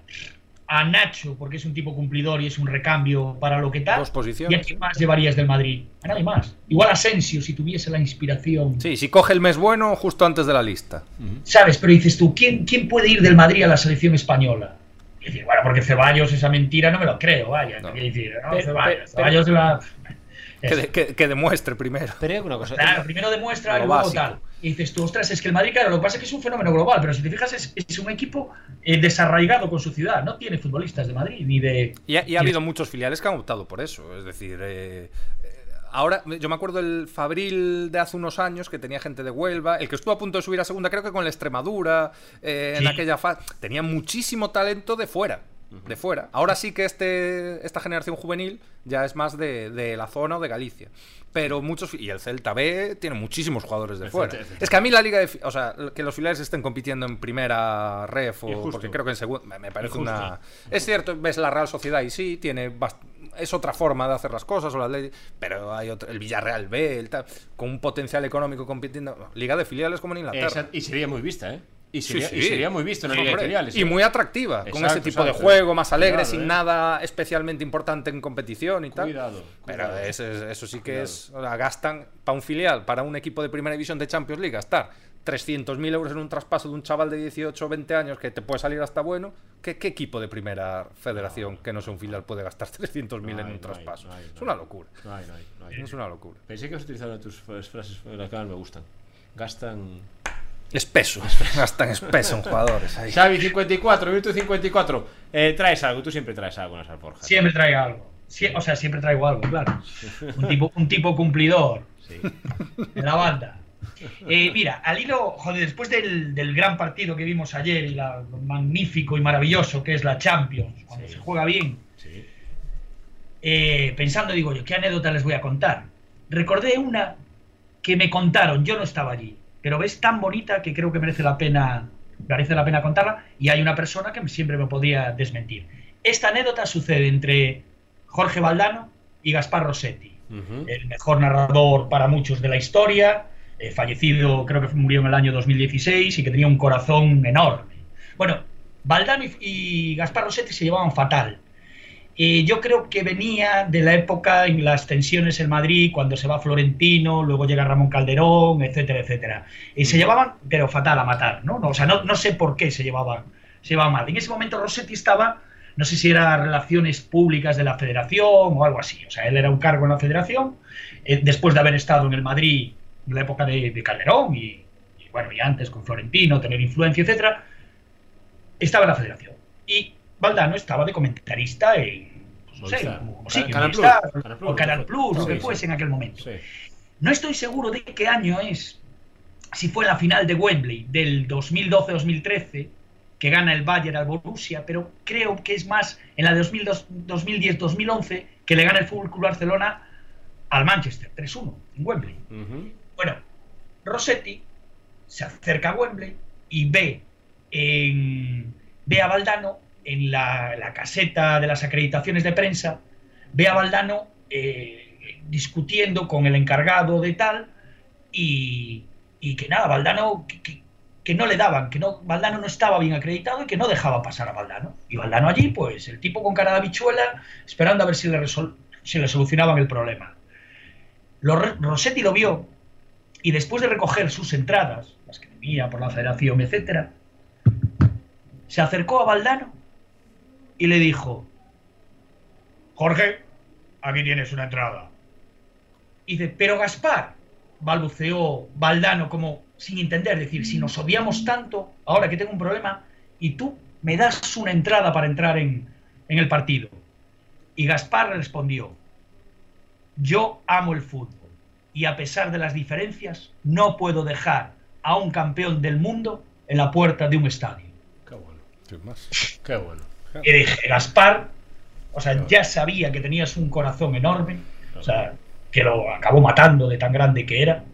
a Nacho, porque es un tipo cumplidor y es un recambio para lo que tal. Dos ¿Y a quién más llevarías del Madrid? A nadie más. Igual Asensio, si tuviese la inspiración. Sí, si coge el mes bueno justo antes de la lista. ¿Sabes? Pero dices tú, ¿quién, ¿quién puede ir del Madrid a la selección española? Y decir, bueno, porque Ceballos, esa mentira, no me lo creo, vaya. No. Decir, no, Pero- Ceballos, pero- Ceballos de la... Que, que- que demuestre primero. Pero cosa. Claro, primero demuestra Lo y luego básico. tal. Y dices tú, ostras, es que el Madrid, claro, lo que pasa es que es un fenómeno global, pero si te fijas, es, es un equipo eh, desarraigado con su ciudad. No tiene futbolistas de Madrid ni de. Y ha, y ha habido muchos filiales que han optado por eso. Es decir, eh, eh, ahora yo me acuerdo el Fabril de hace unos años que tenía gente de Huelva, el que estuvo a punto de subir a segunda, creo que con la Extremadura, eh, en aquella fase. Tenía muchísimo talento de fuera. De fuera. Ahora sí que este, esta generación juvenil ya es más de, de la zona o de Galicia. Pero muchos. Y el Celta B tiene muchísimos jugadores de El fuera. Celta-. Es que a mí la liga de. O sea, que los filiales estén compitiendo en primera ref o. Porque creo que en segunda. Me, parece Injusto. una. Es cierto, ves la Real Sociedad y sí, tiene bast- es otra forma de hacer las cosas, o la ley, pero hay otro, el Villarreal B, el tal, con un potencial económico compitiendo. Liga de filiales como en Inglaterra. Y sería muy vista, ¿eh? Y Sí, sería, sí. y sería muy visto en de Hombre, Filiales. Y muy atractiva, con ese tipo exacto. de juego más alegre, Cuidado, sin eh. nada especialmente importante en competición y tal. Pero cuidado. es- es- eso sí que es. o sea, gastan para un filial, para un equipo de primera división de Champions League, gastar 300.000 euros en un traspaso de un chaval de 18 o 20 años que te puede salir hasta bueno. ¿Qué, qué equipo de primera federación que no sea un filial puede gastar 300.000 No en un no traspaso? hay, es una locura. Hay. Es una locura. Pensé que has utilizado tus frases las que más me gustan. Gastan. Espeso. Gastan espeso en jugadores. ahí. Xavi 54, Virtu 54. Eh, traes algo, tú siempre traes algo en las alforjas. Siempre traigo algo. Sie- o sea, siempre traigo algo, claro. Un tipo, un tipo cumplidor Sí. en la banda. Eh, mira, al hilo, joder, después del, del gran partido que vimos ayer y la, lo magnífico y maravilloso que es la Champions, cuando Sí. se juega bien, sí. eh, pensando, digo yo, ¿qué anécdota les voy a contar? Recordé una que me contaron, yo no estaba allí, pero ves tan bonita que creo que merece la pena, merece la pena contarla y hay una persona que siempre me podría desmentir. Esta anécdota sucede entre Jorge Valdano y Gaspar Rossetti. El mejor narrador para muchos de la historia, eh, fallecido, creo que murió en el año 2016 y que tenía un corazón enorme. Bueno, Valdano y, y Gaspar Rossetti se llevaban fatal. Eh, yo creo que venía de la época en las tensiones en Madrid, cuando se va Florentino, luego llega Ramón Calderón, etcétera, etcétera. Y se llevaban, pero fatal a matar, ¿no? No, O sea, no, no sé por qué se llevaban, se llevaban mal. En ese momento Rossetti estaba, no sé si era relaciones públicas de la federación o algo así. O sea, él era un cargo en la federación, eh, después de haber estado en el Madrid en la época de, de Calderón y, y, bueno, y antes con Florentino, tener influencia, etcétera, estaba en la federación. Y Valdano estaba de comentarista en, pues, no sé, sí, que Canal Plus, Canal Plus, o Canal. Plus, lo que fuese en aquel momento. No estoy seguro de qué año es, si fue la final de Wembley del 2012-2013, que gana el Bayern al Borussia, pero creo que es más en la de 2010-2011 que le gana el Fútbol Club Barcelona al Manchester 3-1 en Wembley. Bueno, Rossetti se acerca a Wembley y ve, en- ve a Valdano en la, la caseta de las acreditaciones de prensa, ve a Valdano eh, discutiendo con el encargado de tal y, y que nada, Valdano que, no le daban, que no, Valdano no estaba bien acreditado y que no dejaba pasar a Valdano. Y Valdano allí, pues el tipo con cara de habichuela, esperando a ver si le, resol- si le solucionaban el problema. Lo Rossetti lo vio y después de recoger sus entradas, las que tenía por la federación, etcétera, se acercó a Valdano y le dijo: Jorge, aquí tienes una entrada. Y dice: Pero Gaspar, balbuceó Valdano como sin entender, decir, si nos odiamos tanto, ahora que tengo un problema, y tú me das una entrada para entrar en, en el partido. Y Gaspar respondió: Yo amo el fútbol y a pesar de las diferencias, no puedo dejar a un campeón del mundo en la puerta de un estadio. Qué bueno. Sin más. Qué bueno. Y dije, Gaspar, o sea, ya sabía que tenías un corazón enorme, o sea, que lo acabó matando de tan grande que era,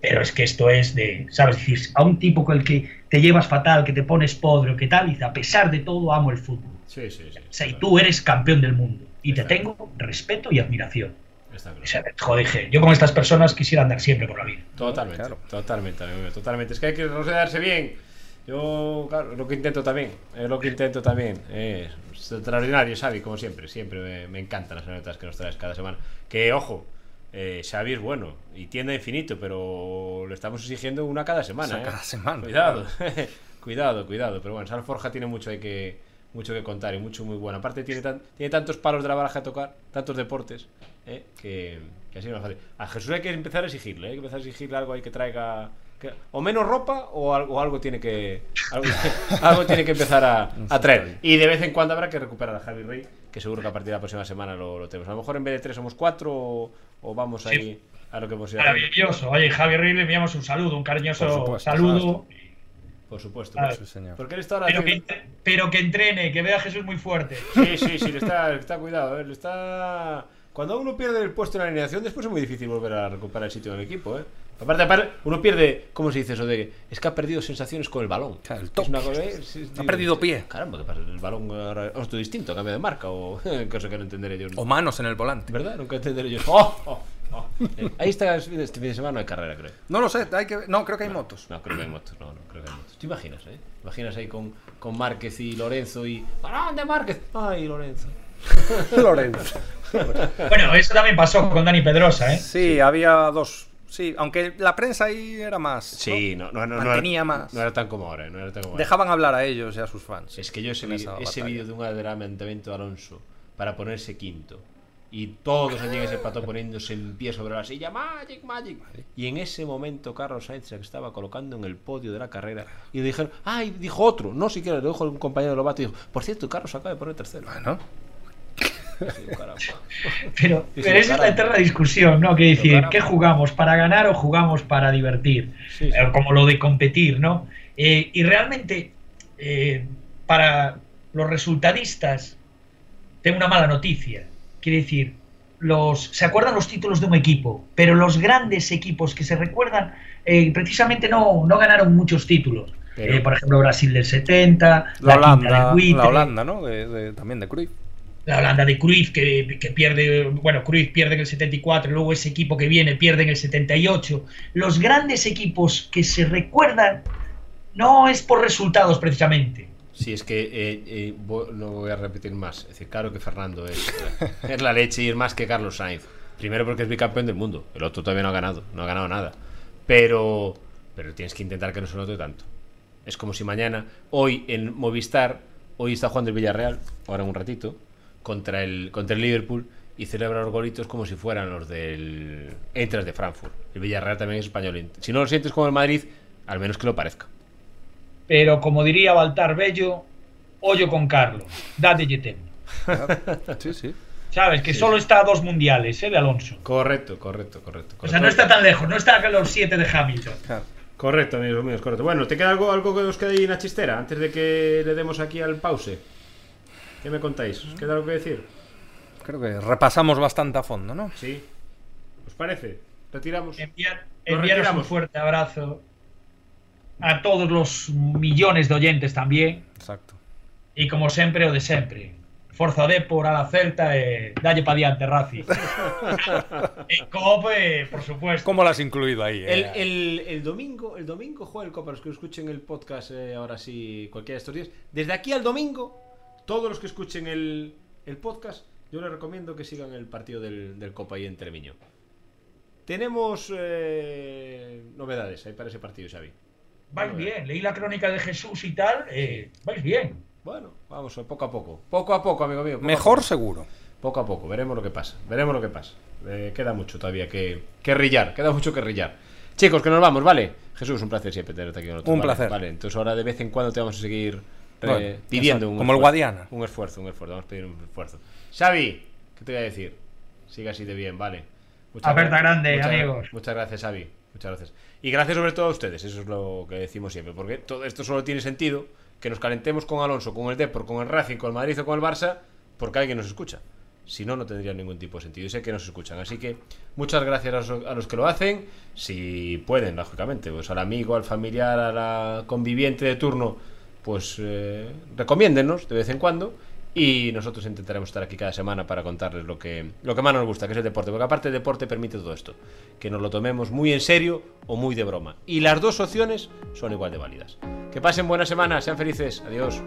pero es que esto es de, ¿sabes? Decir, a un tipo con el que te llevas fatal, que te pones podre o que tal, dice, a pesar de todo, amo el fútbol. Sí, sí, sí. O sea, y tú eres campeón del mundo y te tengo respeto y admiración. Está claro. O sea, joder, dije, yo con estas personas quisiera andar siempre por la vida. Totalmente, Claro. totalmente, amigo totalmente. Es que hay que rodearse bien. Yo, claro, lo que intento también, es lo que intento también. Es extraordinario, Xavi, como siempre. Siempre me, me encantan las anécdotas que nos traes cada semana. Que, ojo, eh, Xavi es bueno y tiende a infinito, pero le estamos exigiendo una cada semana. O sea, ¿eh? cada semana. Cuidado, cuidado, cuidado. Pero bueno, Salforja tiene mucho hay que mucho que contar y mucho muy bueno. Aparte tiene, tan- tiene tantos palos de la baraja a tocar, tantos deportes, ¿eh? que, que así no es fácil. A Jesús hay que empezar a exigirle, ¿eh? hay que empezar a exigirle algo ahí que traiga o menos ropa o algo, o algo tiene que algo, algo tiene que empezar a, a traer. Y de vez en cuando habrá que recuperar a Javi Rey, que seguro que a partir de la próxima semana lo, lo tenemos. A lo mejor en vez de tres somos cuatro o, o vamos ahí a lo que hemos ido. Maravilloso. Oye, Javier Rey, le enviamos un saludo, un cariñoso Por supuesto, saludo. Por supuesto. Sí, señor. Porque él está ahora Pero que, pero entrene, que vea a Jesús muy fuerte. Sí, sí, sí, le está, le está cuidado, ¿eh? le está... Cuando uno pierde el puesto en la alineación, después es muy difícil volver a recuperar el sitio en el equipo, ¿eh? Aparte, aparte, uno pierde, ¿cómo se dice eso de es que ha perdido sensaciones con el balón? Claro, el Es toque. una ¿eh? Sí, Ha perdido pie. Caramba, ¿qué pasa? El balón ahora es distinto, cambio de marca o cosa que no entenderé yo. O manos en el volante. ¿Verdad? Nunca entenderé yo. ¡Oh! oh, oh! Eh, ahí está este fin de semana no hay carrera, creo. No lo sé, hay que... no, creo que hay motos. No, creo que hay motos, no, no, creo que hay motos. ¿Te imaginas, eh? ¿Te imaginas ahí con, con Márquez y Lorenzo y... ¡Parón de Márquez! ¡Ay, Lorenzo! Lorenzo. Bueno, eso también pasó con Dani Pedrosa, ¿eh? Sí, había dos. Sí, aunque la prensa ahí era más. Sí, no, no, no, no, Mantenía era, más. no era tan como ahora, no era tan como ahora. Dejaban hablar a ellos y a sus fans. Es que yo ese vídeo de un adelantamiento de Alonso para ponerse quinto y todos allí en ese plató poniéndose en pie sobre la silla Magic, Magic y en ese momento Carlos Sainz se estaba colocando en el podio de la carrera y le dijeron ay dijo otro no siquiera lo dijo un compañero de Lobato y dijo por cierto Carlos acaba de poner tercero Bueno, Sí. Pero, pero esa es la eterna discusión, ¿no? Que decir. ¿qué jugamos? ¿Para ganar o jugamos para divertir? Sí, sí. Eh, Como lo de competir, ¿no? Eh, y realmente, eh, para los resultadistas, tengo una mala noticia. Quiere decir, los, se acuerdan los títulos de un equipo, pero los grandes equipos que se recuerdan eh, precisamente no, no ganaron muchos títulos. Pero- Eh, por ejemplo, Brasil del 70, la Holanda, la Holanda, ¿no? De, de- también de Cruyff. La Holanda de Cruyff que, que, pierde, bueno, Cruyff pierde en el 74, luego ese equipo que viene pierde en el 78. Los grandes equipos que se recuerdan no es por resultados precisamente. Sí, es que eh, eh, no voy a repetir más. Es decir, claro que Fernando es, es la leche y es más que Carlos Sainz. Primero porque es bicampeón del mundo, el otro todavía no ha ganado, no ha ganado nada. Pero, pero tienes que intentar que no se note tanto. Es como si mañana, hoy en Movistar, hoy está jugando el Villarreal, ahora un ratito, contra el, contra el Liverpool y celebra los golitos como si fueran los del Entras de Frankfurt. El Villarreal también es español. Si no lo sientes como el Madrid, al menos que lo parezca. Pero como diría Baltar Bello, hoyo con Carlos, date tempo. Sí, sí. ¿Sabes? Que sí. solo está a dos mundiales, ¿eh? De Alonso. Correcto, correcto, correcto. correcto. O sea, no está tan lejos, no está a los siete de Hamilton. Claro. Correcto, amigos míos, correcto. Bueno, ¿te queda algo, algo que os quede ahí en la chistera antes de que le demos aquí al pause? ¿Qué me contáis? ¿Os queda algo que decir? Creo que repasamos bastante a fondo, ¿no? Sí. ¿Os parece? Retiramos. Enviar, enviaros un fuerte abrazo a todos los millones de oyentes también. Exacto. Y como sempre, o de sempre. Forza Depor a la Celta e dalle pa diante, Razi. e Cope, por supuesto. ¿Cómo lo has incluido ahí? El, Eh, el, el domingo, el domingo juega el Copa, los que escuchen el podcast eh, ahora sí, cualquiera de estos días. Desde aquí al domingo, todos los que escuchen el, el podcast, yo les recomiendo que sigan el partido del, del Copa ahí en Treviño. Tenemos eh, novedades ahí para ese partido, Xavi. Vais bien, leí la crónica de Jesús y tal, eh, vais bien. Bueno, vamos, poco a poco. Poco a poco, amigo mío. Mejor poco. seguro. Poco a poco, veremos lo que pasa. Veremos lo que pasa. Eh, queda mucho todavía que, que rillar, queda mucho que rillar. Chicos, que nos vamos, ¿vale? Jesús, un placer siempre tenerte aquí con nosotros. Un ¿vale? placer. Vale, entonces ahora de vez en cuando te vamos a seguir Bueno, pidiendo un como el esfuerzo. Guadiana. Un esfuerzo, un esfuerzo. Vamos a pedir un esfuerzo. Xavi, ¿qué te voy a decir? Siga así de bien, vale. Aperta gra- grande, muchas- amigos. Muchas gracias, Xavi. Muchas gracias. Y gracias sobre todo a ustedes, eso es lo que decimos siempre, porque todo esto solo tiene sentido que nos calentemos con Alonso, con el Depor, con el Racing, con el Madrid o con el Barça, porque alguien nos escucha. Si no, no tendría ningún tipo de sentido. Y sé que nos escuchan. Así que muchas gracias a los, a los que lo hacen. Si pueden, lógicamente, pues al amigo, al familiar, a la conviviente de turno, pues eh, recomiéndennos de vez en cuando. Y nosotros intentaremos estar aquí cada semana para contarles lo que, lo que más nos gusta, que es el deporte. Porque aparte el deporte permite todo esto. Que nos lo tomemos muy en serio o muy de broma. Y las dos opciones son igual de válidas. Que pasen buena semana, sean felices. Adiós.